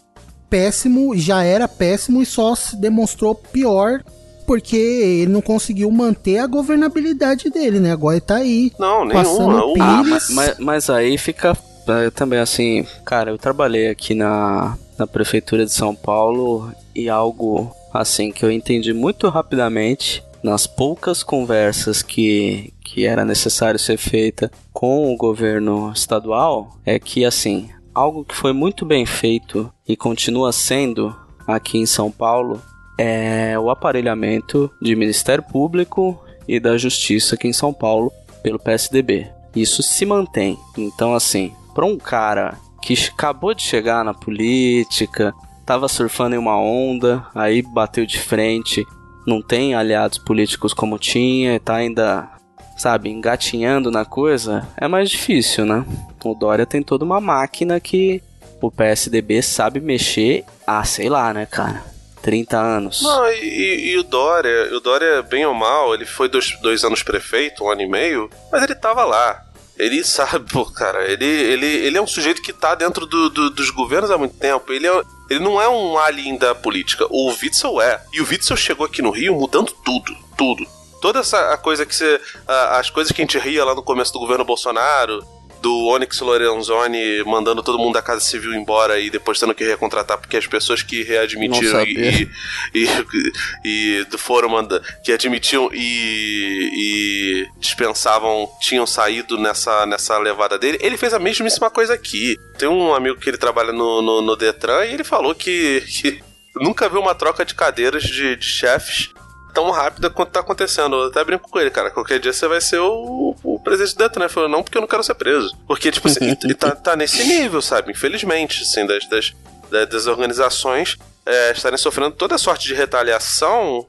péssimo, já era péssimo e só se demonstrou pior porque ele não conseguiu manter a governabilidade dele, né? Agora ele tá aí. Não, Passando nenhuma. uma. Ah, mas, mas, mas aí fica é, também assim, cara, eu trabalhei aqui na, na prefeitura de São Paulo e algo assim que eu entendi muito rapidamente nas poucas conversas que, que era necessário ser feita com o governo estadual é que assim, algo que foi muito bem feito e continua sendo aqui em São Paulo é o aparelhamento de Ministério Público e da Justiça aqui em São Paulo pelo PSDB. Isso se mantém. Então, assim, para um cara que acabou de chegar na política, tava surfando em uma onda, aí bateu de frente, não tem aliados políticos como tinha, tá ainda, sabe, engatinhando na coisa, é mais difícil, né? O Dória tem toda uma máquina que o PSDB sabe mexer há, sei lá, né, cara? 30 anos. Não, e, e- e o Dória, o Dória, bem ou mal, ele foi dois, dois anos prefeito, um ano e meio, mas ele tava lá. Ele sabe, pô, cara, ele, ele, ele é um sujeito que tá dentro do- do- dos governos há muito tempo. Ele, é, ele não é um alien da política. O Witzel é. E o Witzel chegou aqui no Rio mudando tudo, tudo. Toda essa coisa que você. as coisas que a gente ria lá no começo do governo Bolsonaro, do Onyx Lorenzoni mandando todo mundo da Casa Civil embora e depois tendo que recontratar porque as pessoas que readmitiram e, e, e, e foram manda, que admitiam e, e dispensavam tinham saído nessa, nessa levada dele. Ele fez a mesmíssima coisa aqui. Tem um amigo que ele trabalha no, no, no Detran e ele falou que, que nunca viu uma troca de cadeiras de, de chefes tão rápida quanto tá acontecendo. Eu até brinco com ele, cara. Qualquer dia você vai ser o presidente do Detran. Ele falou, não, porque eu não quero ser preso. Porque, tipo assim, e tá, tá nesse nível, sabe? Infelizmente, assim, das, das, da- das organizações é, estarem sofrendo toda sorte de retaliação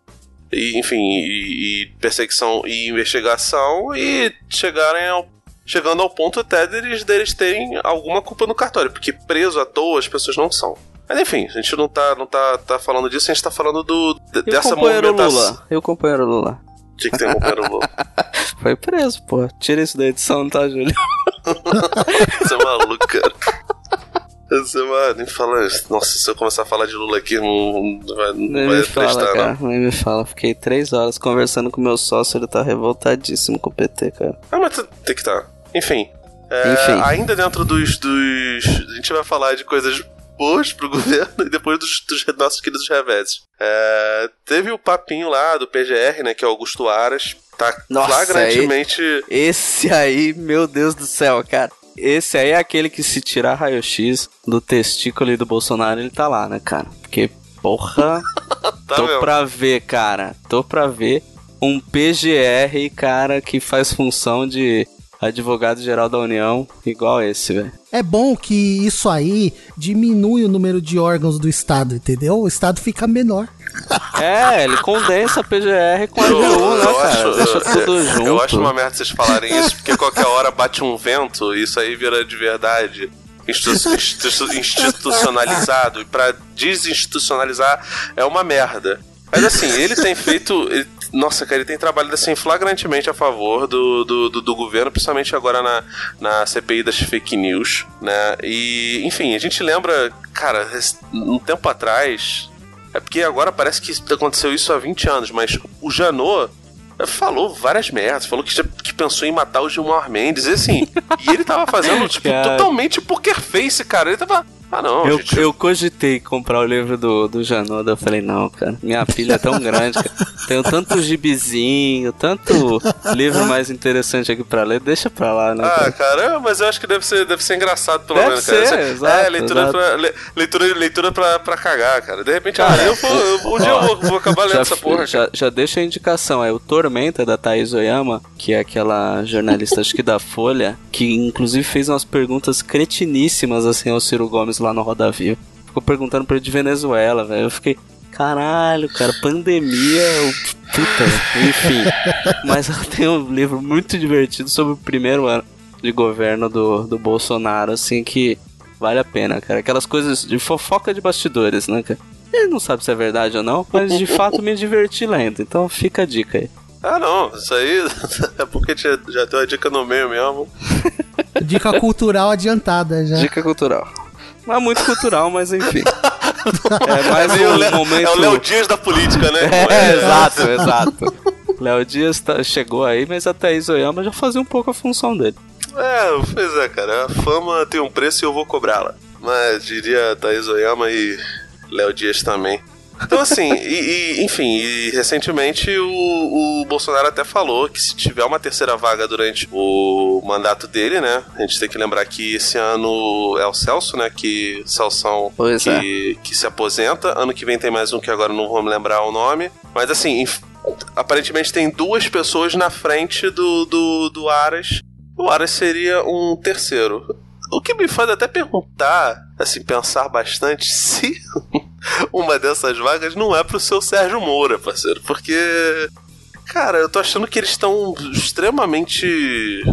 e, enfim, e, e perseguição e investigação e chegarem ao chegando ao ponto até deles, deles terem alguma culpa no cartório, porque preso à toa as pessoas não são. Mas enfim, a gente não tá, não tá, tá falando disso, a gente tá falando do, de- E o dessa companheiro movimentação. Lula? E o companheiro Lula? O que, que tem companheiro Lula? Foi preso, pô. Tira isso da edição, tá, Júlio? Você é maluco, cara. Você, mano, nem fala. Nossa, se eu começar a falar de Lula aqui, não, vai, não Nem vai me fala, prestar, cara. não. Nem me fala. Fiquei três horas conversando com meu sócio, ele tá revoltadíssimo com o PT, cara. Ah, mas tem que estar. Enfim. é, Enfim. Ainda dentro dos, dos. A gente vai falar de coisas boas pro governo e depois dos, dos nossos queridos reveses. É, teve o papinho lá do PGR, né? Que é o Augusto Aras. Tá Nossa, flagrantemente. Esse aí, meu Deus do céu, cara. Esse aí é aquele que se tirar raio-x do testículo do Bolsonaro, ele tá lá, né, cara? Porque, porra, Tá tô mesmo. pra ver, cara. Tô pra ver um PGR, cara, que faz função de advogado-geral da União, igual esse, velho. É bom que isso aí diminui o número de órgãos do Estado, entendeu? O Estado fica menor. É, ele condensa a PGR com a Eu, né, eu cara? acho, Deixa tudo eu, junto. eu acho uma merda vocês falarem isso, porque qualquer hora bate um vento e isso aí vira de verdade institu- institu- institucionalizado. E pra desinstitucionalizar é uma merda. Mas assim, ele tem feito. ele- nossa, cara, ele tem trabalhado assim flagrantemente a favor do, do, do- do governo, principalmente agora na, na CPI das fake news, né? E, enfim, a gente lembra, cara, um tempo atrás, é porque agora parece que aconteceu isso há 20 anos, mas o Janot falou várias merdas, falou que, que pensou em matar o Gilmar Mendes, e assim, e ele tava fazendo, tipo, totalmente poker face, cara. Ele tava. Ah, não, Eu, gente. eu cogitei comprar o livro do, do Janoda. Eu falei, não, cara, minha pilha é tão grande. Cara. Tenho tanto gibizinho, tanto livro mais interessante aqui pra ler. Deixa pra lá, né? Ah, cara? mas eu acho que deve ser, deve ser engraçado, pelo Deve menos, cara. ser, exato, é, leitura, exato. Pra, le- leitura, leitura pra, pra cagar, cara. De repente, Cara, ah, eu vou, eu- um dia eu vou, vou acabar lendo já, essa porra. já, já deixa a indicação, é o Tormenta da Thaís Oyama, que é aquela jornalista, acho que da Folha, que inclusive fez umas perguntas cretiníssimas assim ao Ciro Gomes lá no Roda Viva. Ficou perguntando pra ele de Venezuela, velho. Eu fiquei, caralho, cara, pandemia, o- puta, enfim. Mas ela tem um livro muito divertido sobre o primeiro ano de governo do, do Bolsonaro, assim, que vale a pena, cara. Aquelas coisas de fofoca de bastidores, né, cara? Ele não sabe se é verdade ou não, mas de fato me diverti lendo. Então fica a dica aí. Ah, não, isso aí é porque já, já deu a dica no meio mesmo. Dica cultural adiantada já. Dica cultural. Não é muito cultural, mas enfim. É mais meio um momento. É o Léo Dias da política, né? É, exato, exato. Léo Dias tá- chegou aí, mas a Thaís Oyama já fazia um pouco a função dele. É, pois é, cara. A fama tem um preço e eu vou cobrá-la. Mas diria Thaís Oyama e Léo Dias também. Então, assim, e, e, enfim, e recentemente o, o Bolsonaro até falou que se tiver uma terceira vaga durante o mandato dele, né? A gente tem que lembrar que esse ano é o Celso, né? Que Celso que, que se aposenta. Ano que vem tem mais um que agora não vou me lembrar o nome. Mas assim, aparentemente tem duas pessoas na frente do, do, do Aras. O Aras seria um terceiro. O que me faz até perguntar, assim, pensar bastante se uma dessas vagas não é pro seu Sérgio Moura, parceiro. Porque, cara, eu tô achando que eles estão extremamente.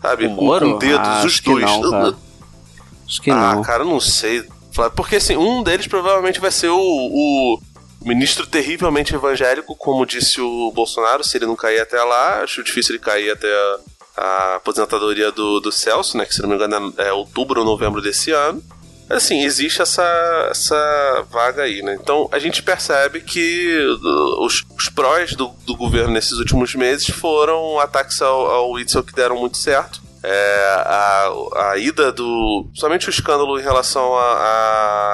Sabe, O com, Moro? com dedos, Ah, os acho que dois. não, cara. Acho que ah, não. cara, eu não sei. Porque assim, um deles provavelmente vai ser o, o ministro terrivelmente evangélico, como disse o Bolsonaro, se ele não cair até lá, acho difícil ele cair até a, a aposentadoria do, do Celso, né? Que se não me engano é outubro ou novembro desse ano. Assim, existe essa, essa vaga aí, né? Então a gente percebe que uh, os, os prós do, do governo nesses últimos meses foram ataques ao, ao Witzel que deram muito certo. É, a, a ida do. Somente o escândalo em relação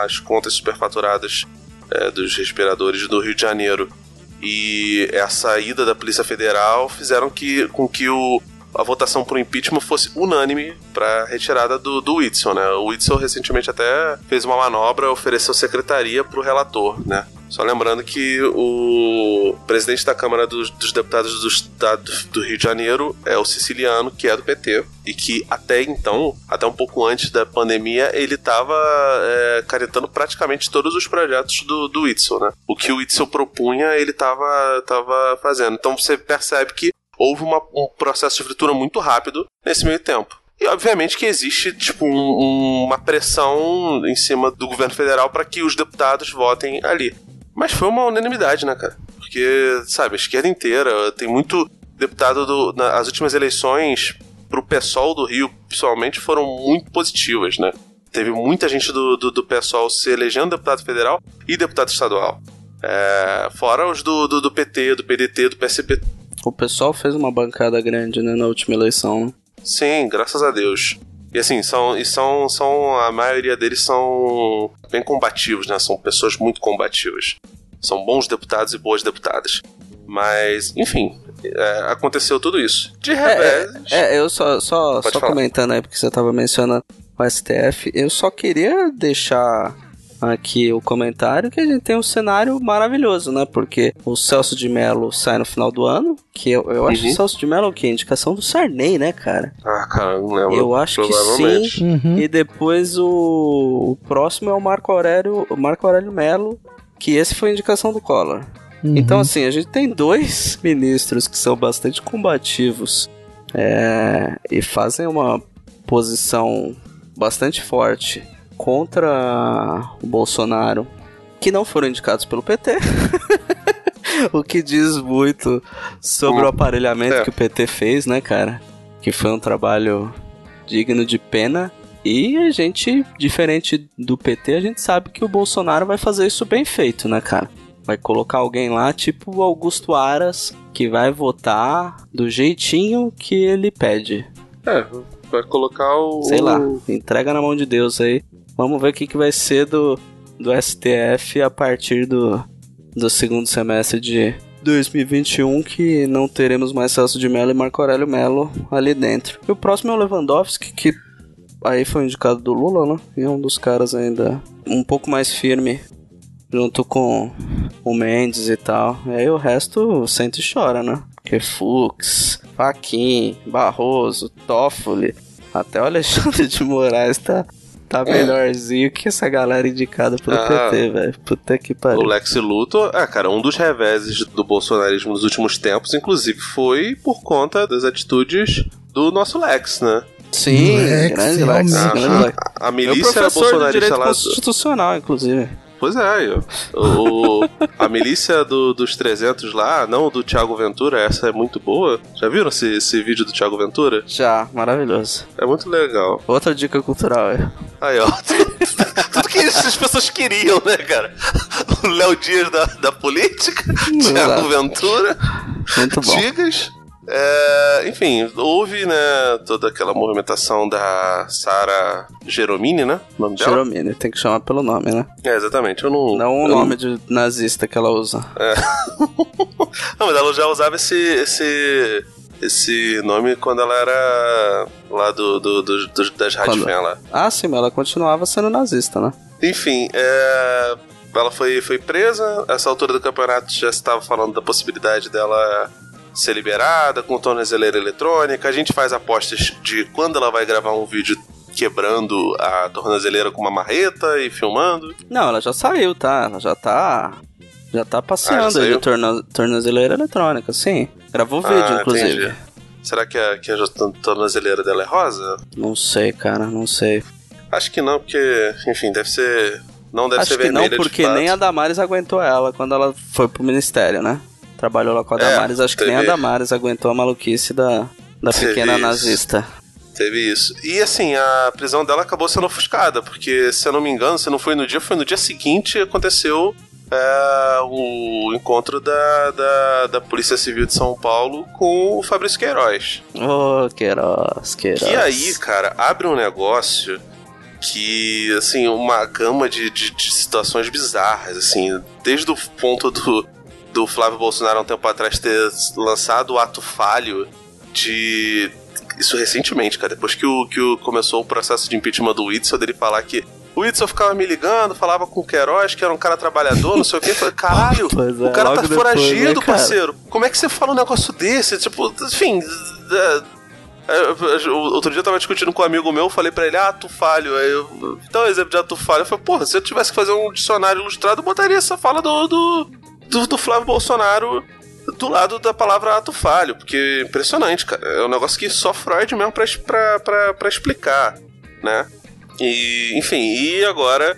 às contas superfaturadas é, dos respiradores do Rio de Janeiro e essa ida da Polícia Federal fizeram que, com que o, a votação para o impeachment fosse unânime para retirada do, do Whitson, né? O Whitson recentemente até fez uma manobra, ofereceu secretaria para o relator, né? Só lembrando que o presidente da Câmara dos, dos Deputados do Estado do Rio de Janeiro é o siciliano, que é do PT, e que até então, até um pouco antes da pandemia, ele estava é, caretando praticamente todos os projetos do, do né? O que o Whitson propunha, ele estava tava fazendo. Então você percebe que houve uma- um processo de fritura muito rápido nesse meio tempo. E obviamente que existe tipo um- um- uma pressão em cima do governo federal para que os deputados votem ali. Mas foi uma unanimidade, né, cara? Porque, sabe, a esquerda inteira, tem muito deputado do, as últimas eleições pro PSOL do Rio, pessoalmente, foram muito positivas, né? Teve muita gente do, do, do PSOL se elegendo deputado federal e deputado estadual. É, fora os do, do, do PT, do PDT, do PSB. O pessoal fez uma bancada grande, né, na última eleição. Sim, graças a Deus. E assim, são, e são, são. A maioria deles são bem combativos, né? São pessoas muito combativas. São bons deputados e boas deputadas. Mas, enfim, é, aconteceu tudo isso. De revés. É, eu só, só, só falar. comentando aí, porque você tava mencionando o STF, eu só queria deixar aqui o comentário que a gente tem um cenário maravilhoso, né? Porque o Celso de Mello sai no final do ano, que eu, eu acho Uhum. que o Celso de Mello é o quê? Indicação do Sarney, né, cara? Ah, cara, não lembro. Eu acho que sim. Uhum. E depois o, o próximo é o Marco Aurélio, o Marco Aurélio Mello, que esse foi indicação do Collor. Uhum. Então, assim, a gente tem dois ministros que são bastante combativos é, e fazem uma posição bastante forte contra o Bolsonaro, que não foram indicados pelo PT. o que diz muito sobre o aparelhamento É. que o PT fez, né, cara? Que foi um trabalho digno de pena. E a gente, diferente do PT, a gente sabe que o Bolsonaro vai fazer isso bem feito, né, cara? Vai colocar alguém lá, tipo o Augusto Aras, que vai votar do jeitinho que ele pede. É, vai colocar o. Sei lá, entrega na mão de Deus aí. Vamos ver o que, que vai ser do, do STF a partir do, do segundo semestre de 2021, que não teremos mais Celso de Mello e Marco Aurélio Mello ali dentro. E o próximo é o Lewandowski, que aí foi indicado do Lula, né? E é um dos caras ainda um pouco mais firme, junto com o Mendes e tal. E aí o resto sente e chora, né? Porque Fux, Faquin, Barroso, Toffoli, até o Alexandre de Moraes tá, tá melhorzinho que essa galera indicada pelo Ah. PT, velho. Puta que O pariu. Lex Luthor, ah, cara, um dos reveses do bolsonarismo nos últimos tempos, inclusive, foi por conta das atitudes do nosso Lex, né? Sim, Lex, grande Lex, grande Lex. A, a Meu milícia professor de bolsonarista direito lá. constitucional, inclusive. Pois é, o, a milícia do- dos 300 lá, não do Thiago Ventura, essa é muito boa. Já viram esse, esse vídeo do Thiago Ventura? Já, maravilhoso. É muito legal. Outra dica cultural, é. Aí, ó. Tudo que as pessoas queriam, né, cara? O Léo Dias da, da política, Thiago Exato. Ventura, Muito bom. Digas. É, enfim, houve, né, toda aquela movimentação da Sarah Geromini, né? O nome dela? Jeromine, tem que chamar pelo nome, né? É, exatamente. Eu não. Não o nome de nazista que ela usa. Não, mas ela já usava esse, esse, esse nome quando ela era lá do, do, do- do- das rádios Quando? lá. Ah, sim, mas ela continuava sendo nazista, né? Enfim, é, ela foi, foi presa. Essa altura do campeonato já estava falando da possibilidade dela ser liberada com tornozeleira eletrônica. A gente faz apostas de quando ela vai gravar um vídeo quebrando a tornozeleira com uma marreta e filmando. Não, ela já saiu, tá? Ela já tá. Já tá Ah, passeando já aí saiu? de torno, tornozeleira eletrônica, sim. Gravou vídeo, Ah, inclusive. entendi. Será que a, que a tornozeleira dela é rosa? Não sei, cara, não sei. Acho que não, porque, enfim, deve ser. Não deve Acho ser que não, vermelha de porque nem a Damares aguentou ela quando ela foi pro ministério, né? Trabalhou lá com a É, Damares, acho que nem a teve- Damares aguentou a maluquice da, da Teve pequena isso. nazista. Teve isso. E assim, a prisão dela acabou sendo ofuscada, porque, se eu não me engano, se não foi no dia, foi no dia seguinte aconteceu é, o encontro da, da, da Polícia Civil de São Paulo com o Fabrício Queiroz. Ô, Queiroz, Queiroz. E aí, cara, abre um negócio que, assim, uma gama de, de, de situações bizarras, assim, desde o ponto do, do Flávio Bolsonaro há um tempo atrás ter lançado o ato falho de. Isso recentemente, cara, depois que, o, que o, começou o processo de impeachment do Whitson, dele falar que o Whitson ficava me ligando, falava com o Queiroz, que era um cara trabalhador, não sei o quê. Eu falei, caralho, é, o cara tá depois, foragido, né, cara? parceiro. Como é que você fala um negócio desse? Tipo, enfim. é, é, Outro dia eu tava discutindo com um amigo meu, eu falei pra ele, ah, ato falho. Aí eu, então, exemplo de ato falho. Eu falei, porra, se eu tivesse que fazer um dicionário ilustrado, eu botaria essa fala do, do, do, do Flávio Bolsonaro do lado da palavra ato falho, porque é impressionante, cara. É um negócio que só Freud mesmo pra, pra, pra, pra explicar, né? E, enfim, e agora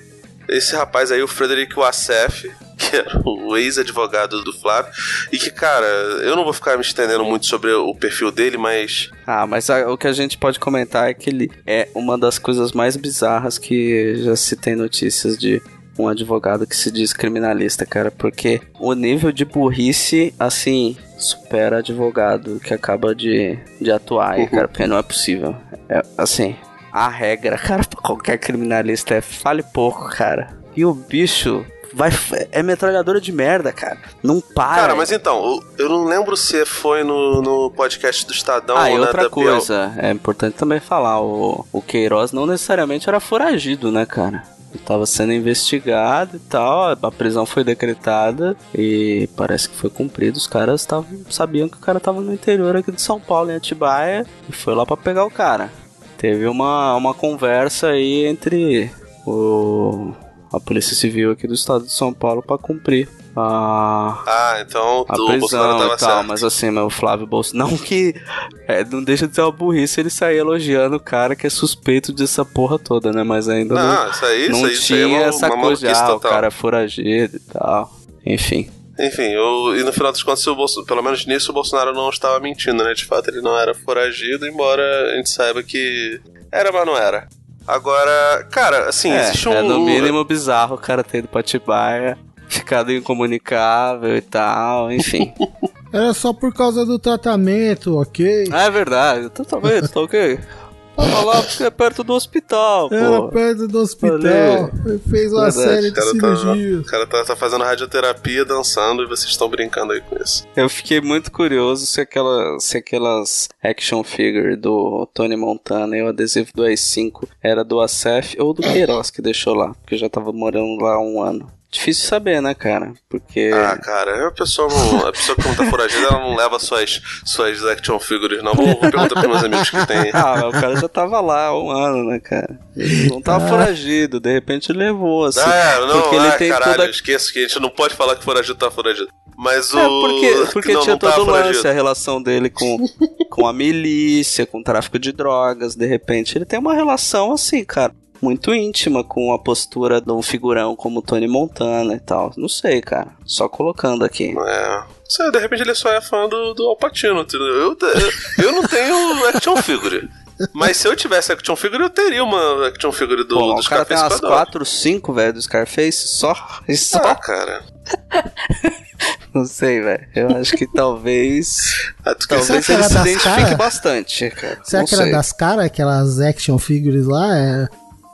esse rapaz aí, o Frederic Wassef, que era o ex-advogado do Flávio, e que, cara, eu não vou ficar me estendendo muito sobre o perfil dele, mas Ah, mas a- o que a gente pode comentar é que ele é uma das coisas mais bizarras que já se tem notícias de um advogado que se diz criminalista, cara, porque o nível de burrice, assim, supera advogado que acaba de, de atuar aí, cara, porque não é possível. É, assim, a regra, cara, pra qualquer criminalista é fale pouco, cara. E o bicho vai. É metralhadora de merda, cara. Não para. Cara, mas então, eu- não lembro se foi no, no podcast do Estadão Ah, ou na outra da Biel. coisa, é importante também falar, o, o Queiroz não necessariamente era foragido, né, cara? Ele tava sendo investigado e tal, a prisão foi decretada e parece que foi cumprido. Os caras tavam, sabiam que o cara tava no interior aqui de São Paulo, em Atibaia, e foi lá pra pegar o cara. Teve uma, uma conversa aí entre o, a Polícia Civil aqui do estado de São Paulo pra cumprir a, Ah, então a o Bolsonaro prisão tava e tal, certo. mas assim, meu Flávio Bolsonaro. Não que. é, não deixa de ser uma burrice ele sair elogiando o cara que é suspeito dessa porra toda, né? Mas ainda não, Não, isso aí, não isso aí, aí é tinha uma, essa coisa de ah, o cara é foragido e tal. Enfim. Enfim, eu, e no final das contas, o Bolso- pelo menos nisso, o Bolsonaro não estava mentindo, né? De fato, ele não era foragido, embora a gente saiba que era, mas não era. Agora, cara, assim, é, existe um. é no mínimo bizarro o cara ter ido pra Tibaia, ficado incomunicável e tal, enfim. Era só por causa do tratamento, ok? ah, é verdade, totalmente, tá ok. Tava lá porque é perto do hospital, Era pô. perto do hospital. Valeu. Ele fez uma Verdade, série O de cara, tá, cirurgias. o cara tá, tá fazendo radioterapia, dançando, e vocês estão brincando aí com isso. Eu fiquei muito curioso se, aquela, se aquelas action figure do Tony Montana e o adesivo do AI-5 era do Acef ou do Queiroz que deixou lá, porque eu já tava morando lá há um ano. Difícil saber, né, cara? Porque. Ah, cara, a pessoa, não, a pessoa que não tá foragida, ela não leva suas, suas action figures, não. Vou, vou perguntar pros meus amigos que tem. Ah, o cara já tava lá há um ano, né, cara? Ele não tava foragido, de repente levou, assim. Ah, não, porque ele ah, tem caralho, toda. esqueço que a gente não pode falar que foragido tá foragido. Mas o. É, porque, porque não, tinha não todo o lance, foragido. a relação dele com, com a milícia, com o tráfico de drogas, de repente ele tem uma relação assim, cara, muito íntima com a postura de um figurão como o Tony Montana e tal. Não sei, cara, só colocando aqui. É. Sei, de repente ele só é fã do, do Alpatino, entendeu? Eu, eu, eu não tenho action figure. Mas se eu tivesse action figure, eu teria uma action figure do, Pô, do o cara tem Scarface umas pra dar. 4, 5, velho, do Scarface, só, e só. Ah, cara. Não sei, velho. Eu acho que talvez. Ah, talvez ele era se das identifique cara? bastante, cara. Será Não que era sei. das caras, aquelas action figures lá? É...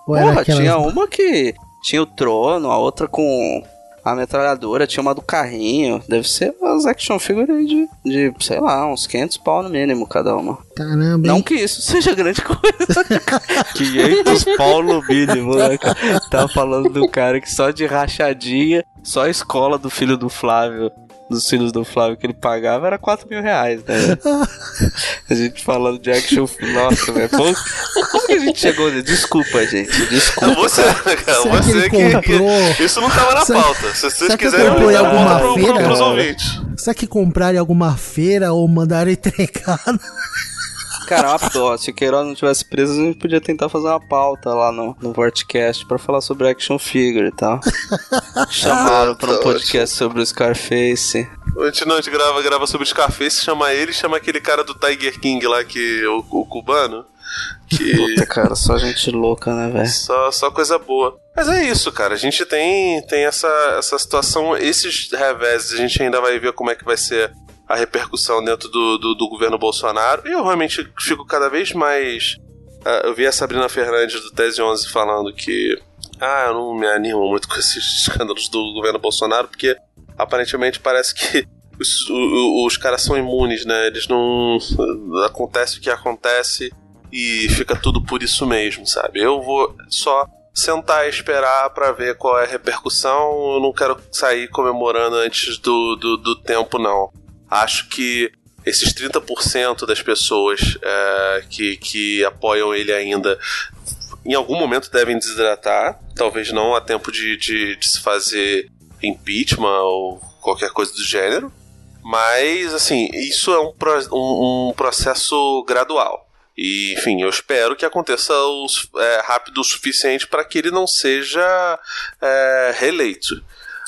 Ou Porra, aquelas... tinha uma que tinha o trono, a outra com a metralhadora, tinha uma do carrinho. Deve ser umas action figures aí de, de, sei lá, uns 500 pau no mínimo cada uma. Caramba, Não hein? que isso seja grande coisa. 500 pau no mínimo, né, cara? Tava falando do cara que só de rachadinha, só a escola do filho do Flávio, dos filhos do Flávio que ele pagava era 4 mil reais, né? A gente falando de action film. Nossa, velho. Como, como que a gente chegou nisso? Desculpa, gente. Não, Desculpa. você, cara, você que, comprou? que- Isso não tava na Será- pauta. Se vocês será que quiserem, comprou em alguma pro, feira? pros ouvintes. Será que compraram em alguma feira ou mandaram entregar? Cara, uma dó. Se o Queiroz não tivesse preso, a gente podia tentar fazer uma pauta lá no, no Vortcast pra falar sobre action figure e Chamaram pra um tá podcast sobre o Scarface. A gente não, a gente grava, grava sobre Scarface, chama ele, chama aquele cara do Tiger King lá, que o, o cubano. Que Puta, cara, só gente louca, né, velho? só, só coisa boa. Mas é isso, cara. A gente tem, tem essa, essa situação, esses reveses, a gente ainda vai ver como é que vai ser a repercussão dentro do, do, do governo Bolsonaro. E eu realmente fico cada vez mais. ah, eu vi a Sabrina Fernandes do Tese 11 falando que. Ah, eu não me animo muito com esses escândalos do governo Bolsonaro, porque aparentemente parece que os, o- o- os caras são imunes, né? Eles não. Acontece o que acontece e fica tudo por isso mesmo, sabe? Eu vou só sentar e esperar pra ver qual é a repercussão. Eu não quero sair comemorando antes do, do, do tempo, não. Acho que esses 30% das pessoas é, que, que apoiam ele ainda em algum momento devem desidratar, talvez não a tempo de, de, de se fazer impeachment ou qualquer coisa do gênero. Mas, assim, isso é um, pro- um, um processo gradual. E, enfim, eu espero que aconteça o é, rápido o suficiente para que ele não seja é, reeleito.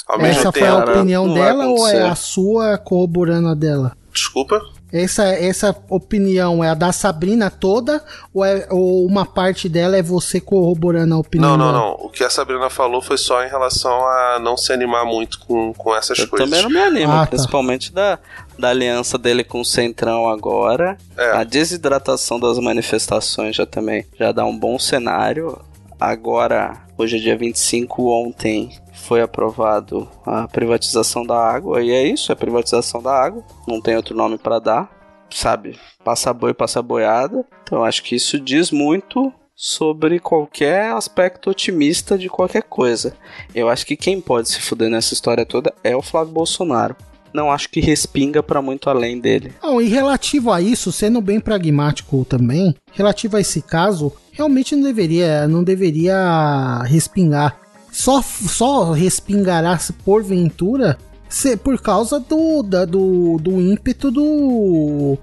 Ao Essa foi a opinião dela ou é a sua corroborando a dela? Desculpa. Essa, essa opinião é a da Sabrina toda ou, é, ou uma parte dela é você corroborando a opinião Não, não, dela? não. O que a Sabrina falou foi só em relação a não se animar muito com, com essas Eu coisas. também não me animo, Ah, tá. principalmente da, da aliança dele com o Centrão agora. É. A desidratação das manifestações já também já dá um bom cenário. Agora, hoje é dia 25, ontem foi aprovado a privatização da água. E é isso, é privatização da água. Não tem outro nome para dar. Sabe? Passa boi, passa boiada. Então acho que isso diz muito sobre qualquer aspecto otimista de qualquer coisa. Eu acho que quem pode se fuder nessa história toda é o Flávio Bolsonaro. Não acho que respinga pra muito além dele. Não, e relativo a isso, sendo bem pragmático também, relativo a esse caso, realmente não deveria, não deveria respingar. Só, só respingará se porventura se, por causa do, da- do, do ímpeto do,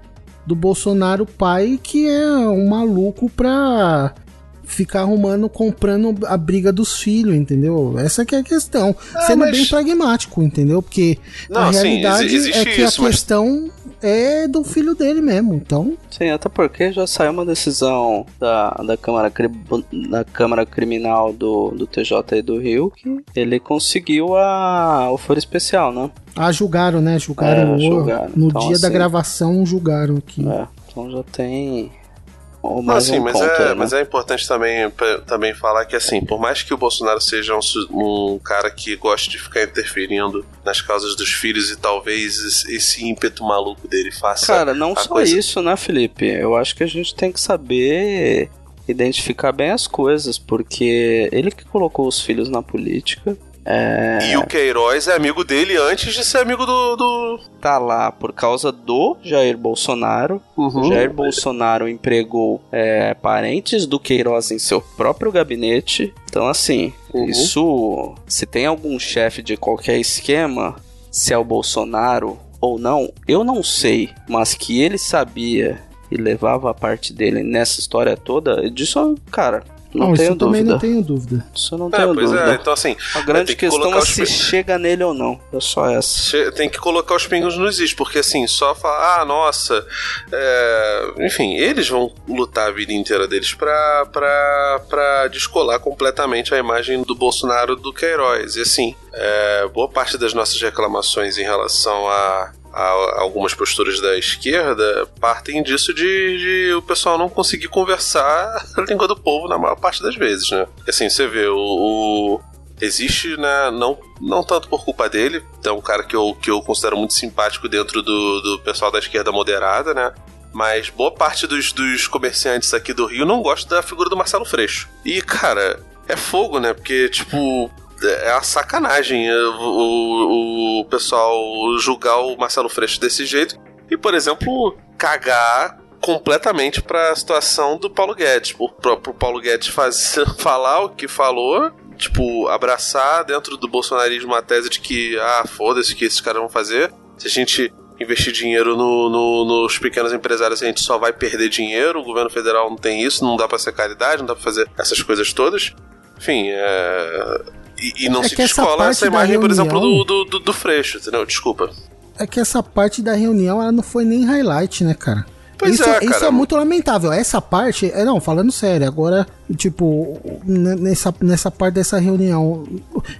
do Bolsonaro pai, que é um maluco pra ficar arrumando, comprando a briga dos filhos, entendeu? Essa que é a questão. Sendo mas- bem pragmático, entendeu? Porque Não, a sim, realidade existe é que isso, a mas- questão é do filho dele mesmo. Então, Sim, até porque já saiu uma decisão da, da, Câmara, da Câmara Criminal do, do TJ e do Rio que ele conseguiu a, o foro especial, né? ah, julgaram, né? Julgaram, É, julgaram. no Então, dia da assim- gravação, julgaram aqui. É, então já tem o Não, mais assim, um mas, é, né? mas é importante também, também falar que, assim, por mais que o Bolsonaro seja um, um cara que goste de ficar interferindo nas causas dos filhos e talvez esse, ímpeto maluco dele faça. Cara, não só coisa- isso, né, Felipe? Eu acho que a gente tem que saber identificar bem as coisas, porque ele que colocou os filhos na política, E o Queiroz é amigo dele antes de ser amigo do. do... tá lá por causa do Jair Bolsonaro. O Jair Bolsonaro empregou é, parentes do Queiroz em seu próprio gabinete. Então, assim, Uhum. isso. Se tem algum chefe de qualquer esquema, se é o Bolsonaro ou não, eu não sei. Mas que ele sabia e levava a parte dele nessa história toda, disso, cara, Não, Não, tenho isso também dúvida. não tenho dúvida. Isso não É, tenho pois dúvida. é, então assim. A grande que questão é os se chega nele ou não. É só essa. Che- Tem que colocar os pingos nos is, porque assim, só falar, ah, nossa, é, enfim, eles vão lutar a vida inteira deles pra, pra, pra descolar completamente a imagem do Bolsonaro do Queiroz. E assim, é, boa parte das nossas reclamações em relação a, a algumas posturas da esquerda partem disso de, de o pessoal não conseguir conversar a língua do povo na maior parte das vezes, né? Assim, você vê, o- o existe, né, não, não tanto por culpa dele, é um cara que eu, que eu considero muito simpático dentro do, do pessoal da esquerda moderada, né? Mas boa parte dos, dos comerciantes aqui do Rio não gosta da figura do Marcelo Freixo. E, cara, é fogo, né? Porque, tipo, é uma sacanagem é, o, o, o pessoal julgar o Marcelo Freixo desse jeito e, por exemplo, cagar completamente pra situação do Paulo Guedes. Pro próprio Paulo Guedes faz, falar o que falou, tipo, abraçar dentro do bolsonarismo a tese de que, ah, foda-se o que esses caras vão fazer. Se a gente investir dinheiro no- no- nos pequenos empresários, a gente só vai perder dinheiro. O governo federal não tem isso, não dá pra ser caridade, não dá pra fazer essas coisas todas. Enfim, é. E, e não É se que essa descola parte essa da imagem, por exemplo, do, do, do, Freixo, entendeu? Desculpa. É que essa parte da reunião, ela não foi nem highlight, né, cara? Pois isso, é, isso cara. é muito lamentável. Essa parte, é, não, falando sério, agora, tipo, nessa, nessa parte dessa reunião,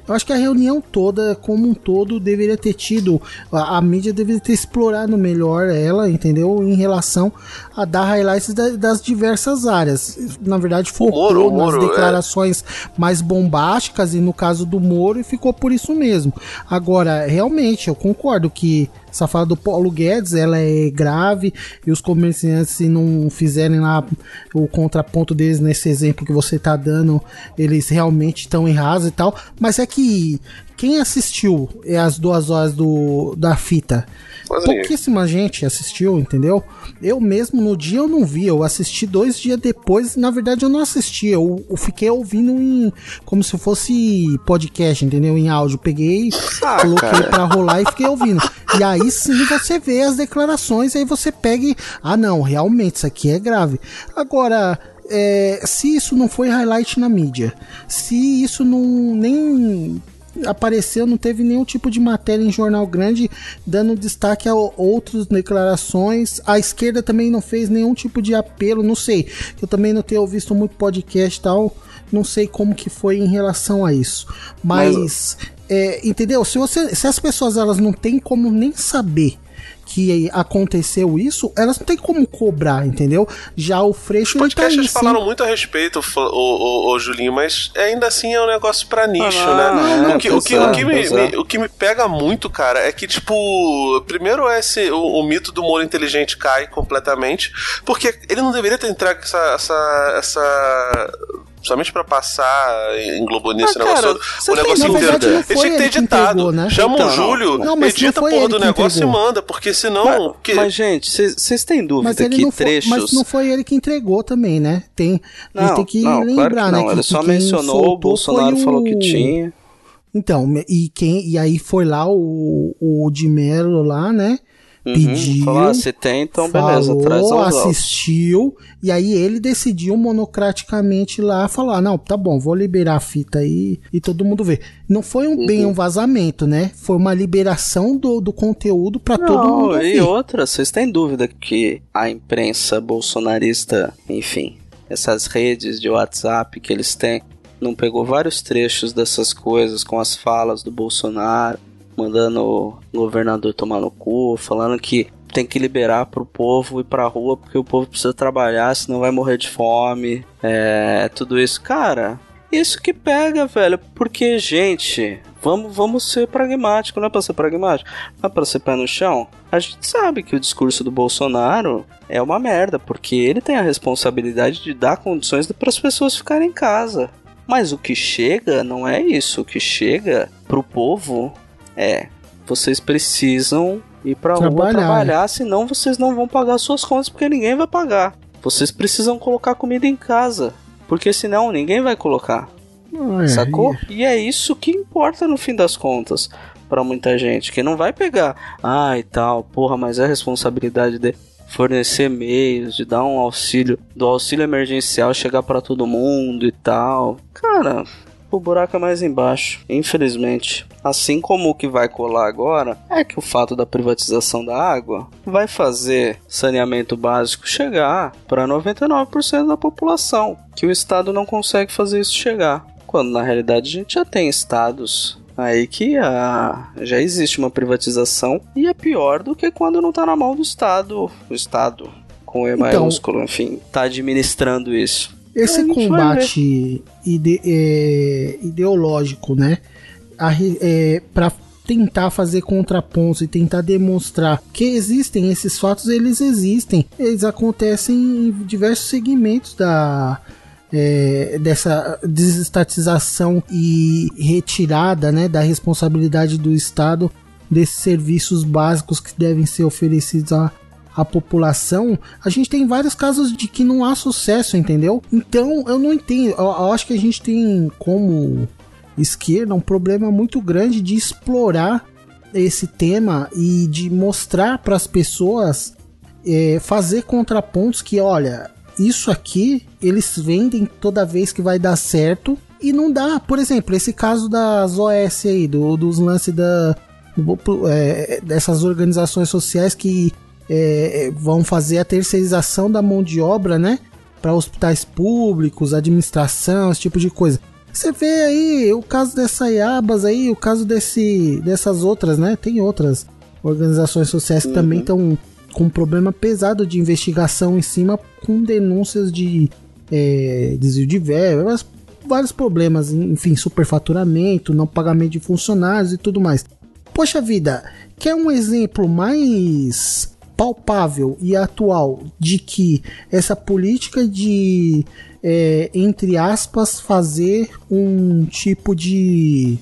eu acho que a reunião toda, como um todo, deveria ter tido, a, a mídia deveria ter explorado melhor ela, entendeu? Em relação a dar highlights da- das diversas áreas. Na verdade, focou Moro, nas Moro, é. declarações mais bombásticas e no caso do Moro, e ficou por isso mesmo. Agora, realmente, eu concordo que essa fala do Paulo Guedes, ela é grave e os comerciantes, se não fizerem lá o contraponto deles nesse exemplo que você tá dando, eles realmente estão errados e tal. Mas é que quem assistiu é as duas horas do, da fita? Pouquíssima gente assistiu, entendeu? Eu mesmo no dia eu não vi, eu assisti dois dias depois. Na verdade, eu não assisti, eu, eu fiquei ouvindo em como se fosse podcast, entendeu? Em áudio. Peguei, Ah, coloquei cara. pra rolar e fiquei ouvindo. E aí sim você vê as declarações, aí você pega e. Ah, não, realmente, isso aqui é grave. Agora. É, se isso não foi highlight na mídia, se isso não nem apareceu, não teve nenhum tipo de matéria em jornal grande dando destaque a outras declarações. A esquerda também não fez nenhum tipo de apelo, não sei. Eu também não tenho visto muito podcast e tal, não sei como que foi em relação a isso. Mas, é, entendeu? Se, você, se as pessoas elas não têm como nem saber que aconteceu isso, elas não têm como cobrar, entendeu? Já o Freixo Os tá podcasts aí, sim. falaram muito a respeito, o, o, o, Julinho, mas ainda assim é um negócio pra nicho, Ah, não, né? é, o, que, o, que, é, o, que me, é. me- o que me pega muito, cara, é que, tipo, primeiro esse, o, o mito do Moro inteligente cai completamente, porque ele não deveria ter entrado com essa. essa, essa Somente pra passar em Globo Nisso Ah, o negócio cara, todo. O negócio na inteiro. verdade, não Ele foi tinha que ter que editado. entregou, né? Chama Então, o Júlio, não, mas edita não a porra do que negócio e manda, porque senão. que- Mas, gente, vocês têm Mas dúvida ele que não foi, trechos. mas não foi ele que entregou também, né? Tem, Não, tem que não, claro lembrar, que não. né? que- Ele que só quem mencionou, o Bolsonaro foi falou o- que tinha. Então, e quem e aí foi lá o, o de Mello lá, né? Uhum, Pediu. falou, ah, se tem, então beleza, falou, traz assistiu, e aí ele decidiu monocraticamente lá falar: não, tá bom, vou liberar a fita aí e todo mundo vê. Não foi um, Uhum. bem um vazamento, né? Foi uma liberação do, do conteúdo pra todo mundo e ver. outra, vocês têm dúvida que a imprensa bolsonarista, enfim, essas redes de WhatsApp que eles têm, não pegou vários trechos dessas coisas com as falas do Bolsonaro, mandando o governador tomar no cu, falando que tem que liberar pro povo ir pra rua porque o povo precisa trabalhar, senão vai morrer de fome. É, tudo isso. Cara, isso que pega, velho. Porque, gente, vamos, vamos ser pragmáticos. Não é pra ser pragmático, não é pra ser pé no chão. A gente sabe que o discurso do Bolsonaro é uma merda, porque ele tem a responsabilidade de dar condições para as pessoas ficarem em casa. Mas o que chega não é isso. O que chega pro povo é: vocês precisam ir pra rua Trabalhar. trabalhar, senão vocês não vão pagar suas contas, porque ninguém vai pagar. Vocês precisam colocar comida em casa, porque senão ninguém vai colocar. Sacou? E é isso que importa no fim das contas pra muita gente, que não vai pegar, ah e tal, porra, mas é responsabilidade dele. fornecer meios, de dar um auxílio, do auxílio emergencial chegar para todo mundo e tal. Cara, o buraco é mais embaixo, infelizmente. Assim como o que vai colar agora é que o fato da privatização da água vai fazer saneamento básico chegar para 99% da população, que o Estado não consegue fazer isso chegar. Quando na realidade a gente já tem estados aí que ah, já existe uma privatização e é pior do que quando não tá na mão do Estado, o Estado com E Então- maiúsculo, enfim, tá administrando isso. Esse vai combate ide- é, ideológico, né? para tentar fazer contrapontos e tentar demonstrar que existem esses fatos, eles existem. Eles acontecem em diversos segmentos da é, dessa desestatização e retirada, né, da responsabilidade do Estado desses serviços básicos que devem ser oferecidos à, à população, a gente tem vários casos de que não há sucesso, entendeu? Então eu não entendo. Eu, eu acho que a gente tem como esquerda um problema muito grande de explorar esse tema e de mostrar para as pessoas é, fazer contrapontos que, olha, isso aqui eles vendem toda vez que vai dar certo e não dá. Por exemplo, esse caso das OS aí, do, dos lances da, do- é, dessas organizações sociais que é, vão fazer a terceirização da mão de obra, né? Para hospitais públicos, administração, esse tipo de coisa. Você vê aí o caso dessa IABAS aí, o caso desse, dessas outras, né? Tem outras organizações sociais que também estão com um problema pesado de investigação em cima, com denúncias de é, desvio de verbas, vários problemas, enfim, superfaturamento, não pagamento de funcionários e tudo mais. Poxa vida, quer um exemplo mais palpável e atual de que essa política de, é, entre aspas, fazer um tipo de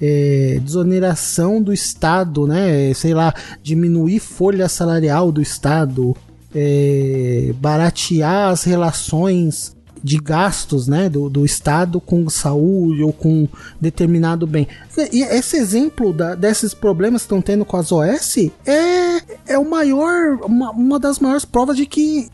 é, desoneração do Estado, né? Sei lá, diminuir folha salarial do Estado, é, baratear as relações de gastos, né, do, do Estado com saúde ou com determinado bem. E esse exemplo da- desses problemas que estão tendo com as OS é, é o maior, uma, uma das maiores provas de que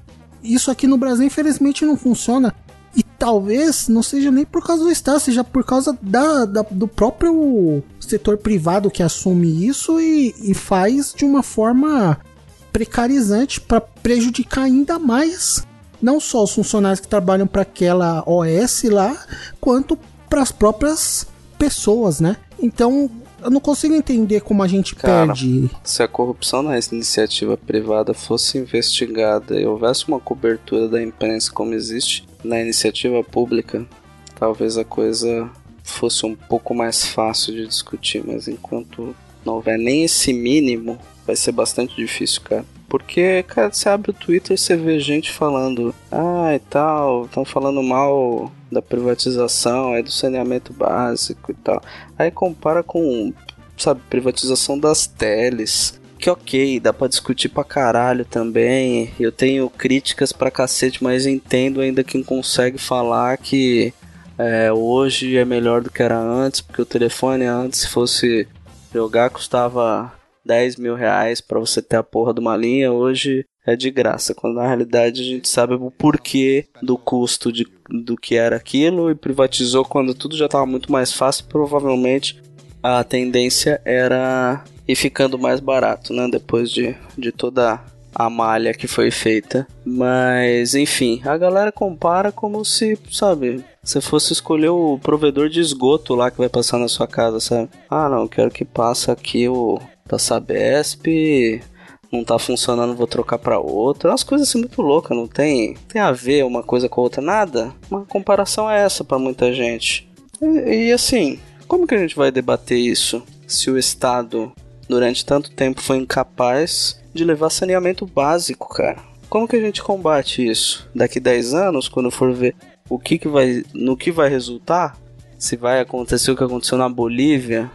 isso aqui no Brasil infelizmente não funciona. E talvez não seja nem por causa do Estado, seja por causa da, da- do próprio setor privado que assume isso e, e faz de uma forma precarizante para prejudicar ainda mais não só os funcionários que trabalham para aquela OS lá, quanto para as próprias pessoas, né? Então eu não consigo entender como a gente Cara, perde. Se a corrupção na iniciativa privada fosse investigada e houvesse uma cobertura da imprensa como existe na iniciativa pública, talvez a coisa fosse um pouco mais fácil de discutir, mas enquanto não houver nem esse mínimo, vai ser bastante difícil, cara. Porque, cara, você abre o Twitter e você vê gente falando, ah, e tal, estão falando mal da privatização, é do saneamento básico e tal. Aí compara com, sabe, privatização das teles. Que ok, dá pra discutir pra caralho também. Eu tenho críticas pra cacete, mas entendo ainda quem consegue falar que é, hoje é melhor do que era antes, porque o telefone antes, se fosse jogar, custava 10 mil reais pra você ter a porra de uma linha, hoje é de graça. Quando na realidade a gente sabe o porquê do custo de, do que era aquilo e privatizou quando tudo já estava muito mais fácil. Provavelmente a tendência era ir ficando mais barato, né? Depois de, de toda a malha que foi feita. Mas enfim, a galera compara como se, sabe, você fosse escolher o provedor de esgoto lá que vai passar na sua casa, sabe? Ah, não, quero que passe aqui o da Sabesp, não tá funcionando, vou trocar pra outra. É umas coisas assim muito loucas, não tem, tem a ver uma coisa com a outra, nada. Uma comparação é essa pra muita gente. E, e assim, como que a gente vai debater isso se o Estado durante tanto tempo foi incapaz de levar saneamento básico, cara? Como que a gente combate isso? Daqui 10 anos, quando for ver o que, que vai, no que vai resultar, se vai acontecer o que aconteceu na Bolívia,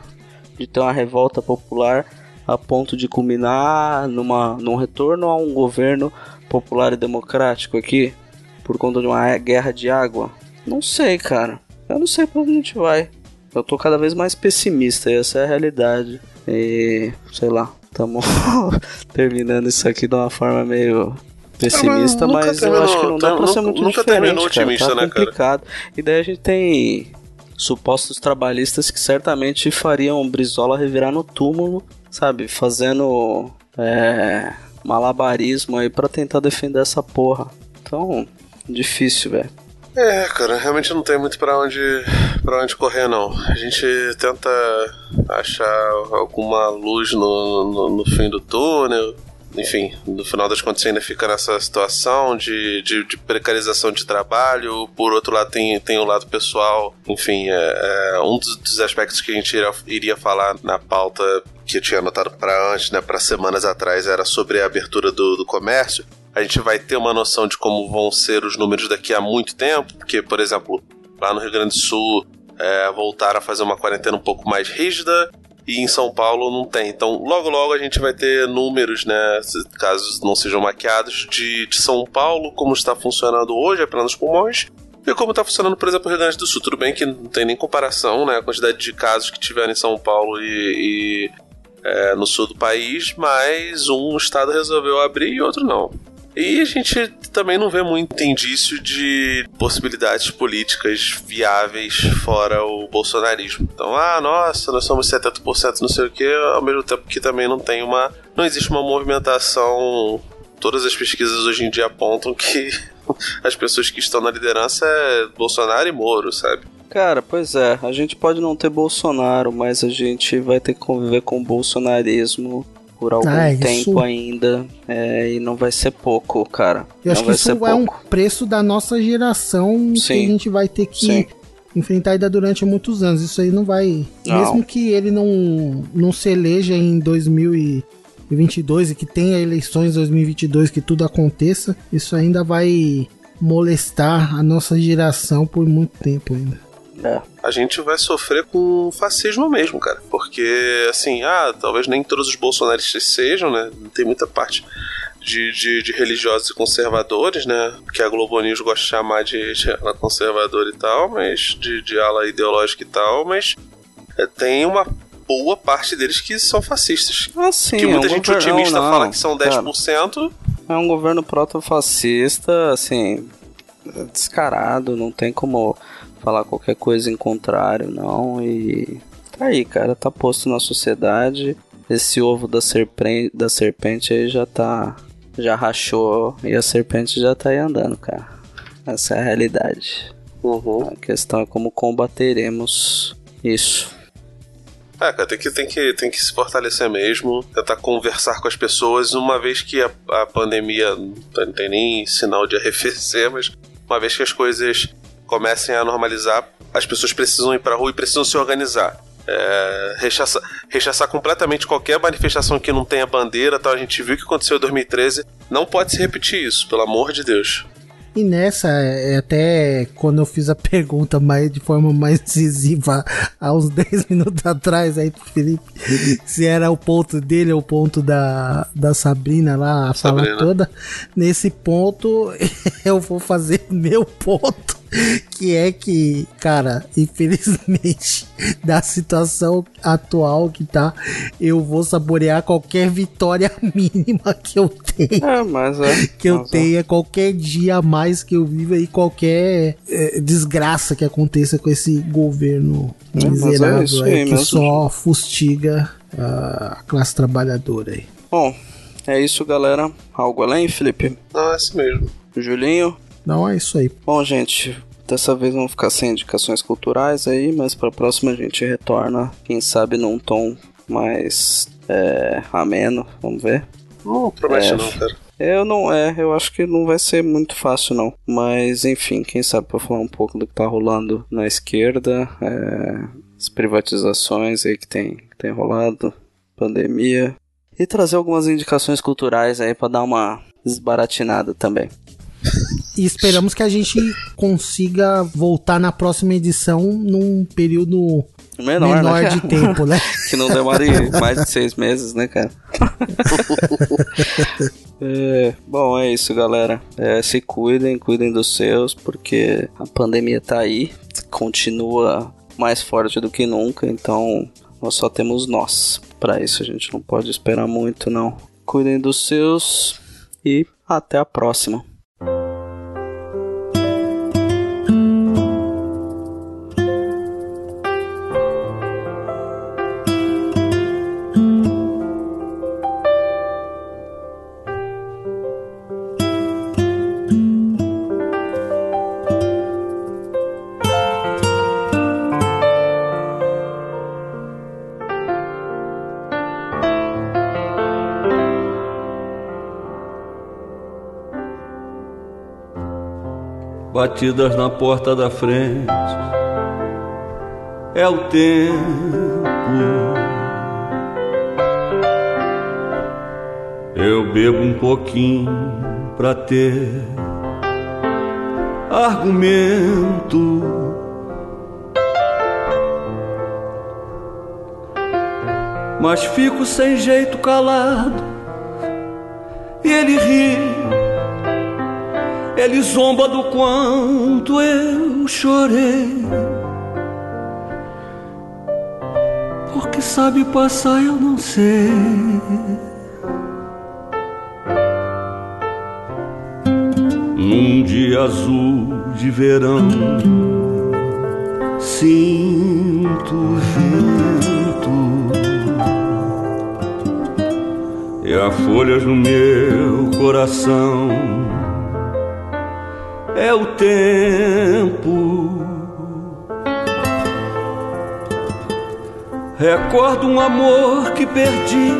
de ter uma revolta popular a ponto de culminar numa, num retorno a um governo popular e democrático aqui, por conta de uma guerra de água? Não sei, cara. Eu não sei pra onde a gente vai. Eu tô cada vez mais pessimista, essa é a realidade. E, sei lá, Estamos terminando isso aqui de uma forma meio pessimista, mas mas eu acho que não dá terminou- pra ser muito nunca diferente, terminou cara, otimista, tá né, cara? complicado. E daí a gente tem supostos trabalhistas que certamente fariam Brizola revirar no túmulo, sabe? Fazendo é, malabarismo aí pra tentar defender essa porra. Então, difícil, velho. É, cara, realmente não tem muito pra onde, pra onde correr, não. A gente tenta achar alguma luz no, no, no fim do túnel. Enfim, no final das contas você ainda fica nessa situação de, de, de precarização de trabalho. Por outro lado, tem, tem o lado pessoal. Enfim, é, é um dos, dos aspectos que a gente iria, iria falar na pauta que eu tinha anotado para antes, né, para semanas atrás, era sobre a abertura do, do comércio a gente vai ter uma noção de como vão ser os números daqui a muito tempo, porque, por exemplo, lá no Rio Grande do Sul é, voltaram a fazer uma quarentena um pouco mais rígida e em São Paulo não tem. Então, logo logo a gente vai ter números, né, caso não sejam maquiados, de, de São Paulo, como está funcionando hoje, apenas os pulmões, e como está funcionando, por exemplo, no Rio Grande do Sul. Tudo bem que não tem nem comparação, né, a quantidade de casos que tiveram em São Paulo e, e, é, no sul do país, mas um estado resolveu abrir e outro não. E a gente também não vê muito indício de possibilidades políticas viáveis fora o bolsonarismo. Então, ah, nossa, nós somos 70% não sei o que, ao mesmo tempo que também não tem uma. Não existe uma movimentação. Todas as pesquisas hoje em dia apontam que as pessoas que estão na liderança é Bolsonaro e Moro, sabe? Cara, pois é, a gente pode não ter Bolsonaro, mas a gente vai ter que conviver com o bolsonarismo por algum Ah, isso- tempo ainda. é, e não vai ser pouco, cara. Eu acho não que vai isso é um pouco. preço da nossa geração que Sim. a gente vai ter que Sim. enfrentar ainda durante muitos anos. Isso aí não vai. Não. Mesmo que ele não, não se eleja em 2022 e que tenha eleições em 2022, que tudo aconteça, isso ainda vai molestar a nossa geração por muito tempo ainda. É. a gente vai sofrer com fascismo mesmo, cara. Porque, assim, ah, talvez nem todos os bolsonaristas sejam, né? Tem muita parte de, de, de religiosos e conservadores, né? Que a Globo News gosta de chamar de, de ala conservadora e tal, mas de, de ala ideológica e tal, mas é, tem uma boa parte deles que são fascistas. Ah, sim, que muita é um gente governo- otimista não, fala que são cara. 10%. É um governo proto-fascista, assim, descarado, não tem como falar qualquer coisa em contrário, não. E tá aí, cara, tá posto na sociedade. Esse ovo da serpente, da serpente aí já tá. Já rachou e a serpente já tá aí andando, cara. Essa é a realidade. Uhum. A questão é como combateremos isso. É, cara, tem que, tem, que, tem que se fortalecer mesmo, tentar conversar com as pessoas, uma vez que a, a pandemia não tem nem sinal de arrefecer, mas uma vez que as coisas comecem a normalizar, as pessoas precisam ir pra rua e precisam se organizar. É, rechaçar, rechaçar completamente qualquer manifestação que não tenha bandeira, tal. a gente viu o que aconteceu em 2013. Não pode se repetir isso, pelo amor de Deus. E nessa, é, até quando eu fiz a pergunta mais, de forma mais decisiva há uns 10 minutos atrás aí pro Felipe, se era o ponto dele ou o ponto da, da Sabrina lá, a fala Sabrina. toda, nesse ponto eu vou fazer meu ponto, que é que, cara, infelizmente, da situação atual que tá, eu vou saborear qualquer vitória mínima que eu tenha É, mas é. que eu mas é. tenha qualquer dia a mais que eu viva e qualquer eh, desgraça que aconteça com esse governo É, mas é miserável isso aí, aí que só fustiga a classe trabalhadora aí. Bom, é isso, galera. Algo além, Felipe? Não, é assim mesmo. Julinho? Não, é isso aí. Bom, gente, dessa vez vamos ficar sem indicações culturais aí, mas pra próxima a gente retorna, quem sabe num tom mais é, ameno, vamos ver. Não promete É. não, cara. Eu não é, eu acho que não vai ser muito fácil não. Mas enfim, quem sabe pra falar um pouco do que tá rolando na esquerda, é, as privatizações aí que tem, que tem rolado, pandemia. E trazer algumas indicações culturais aí pra dar uma desbaratinada também. E esperamos que a gente consiga voltar na próxima edição num período Menor, menor, né? de tempo, né? que não demore mais de seis meses, né, cara? É, bom, é isso, galera. É, se cuidem, cuidem dos seus, porque a pandemia tá aí, continua mais forte do que nunca, então nós só temos nós. Pra isso a gente não pode esperar muito, não. Cuidem dos seus e até a próxima. Batidas na porta da frente. É o tempo. Eu bebo um pouquinho pra ter argumento. Mas fico sem jeito calado e ele ri. Ele zomba do quanto eu chorei. Porque sabe passar, eu não sei. Num dia azul de verão, sinto o vento e há folhas no meu coração é o tempo. Recordo um amor que perdi.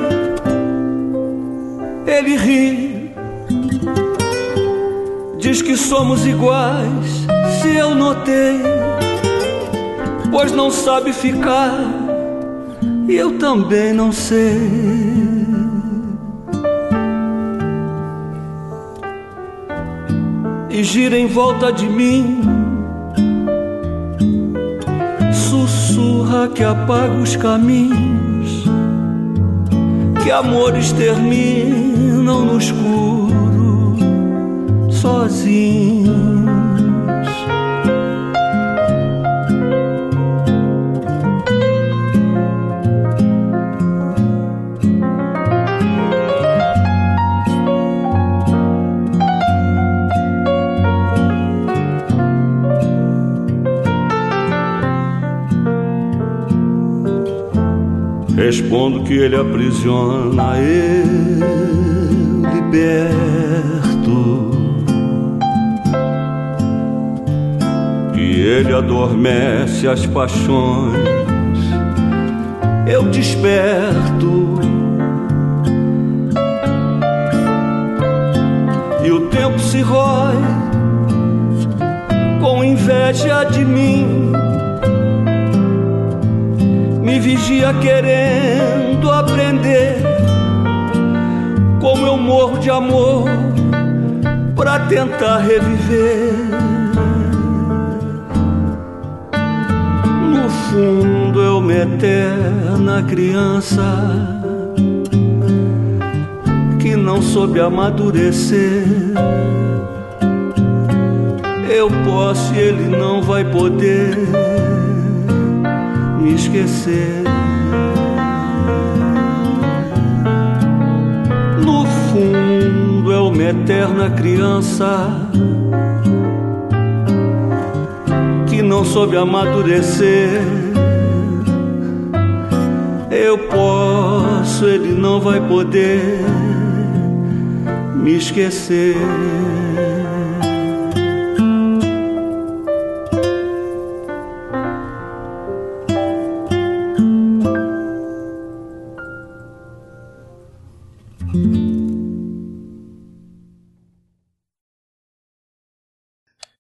Ele ri, diz que somos iguais. Se eu notei, pois não sabe ficar, e eu também não sei. E gira em volta de mim. Sussurra que apaga os caminhos, que amores terminam no escuro, sozinhos. Respondo que ele aprisiona, eu liberto. Que ele adormece as paixões, eu desperto. E o tempo se rói com inveja de mim me vigia querendo aprender como eu morro de amor pra tentar reviver. No fundo eu me eterna criança que não soube amadurecer. Eu posso e ele não vai poder me esquecer. No fundo é uma eterna criança que não soube amadurecer. Eu posso, ele não vai poder me esquecer.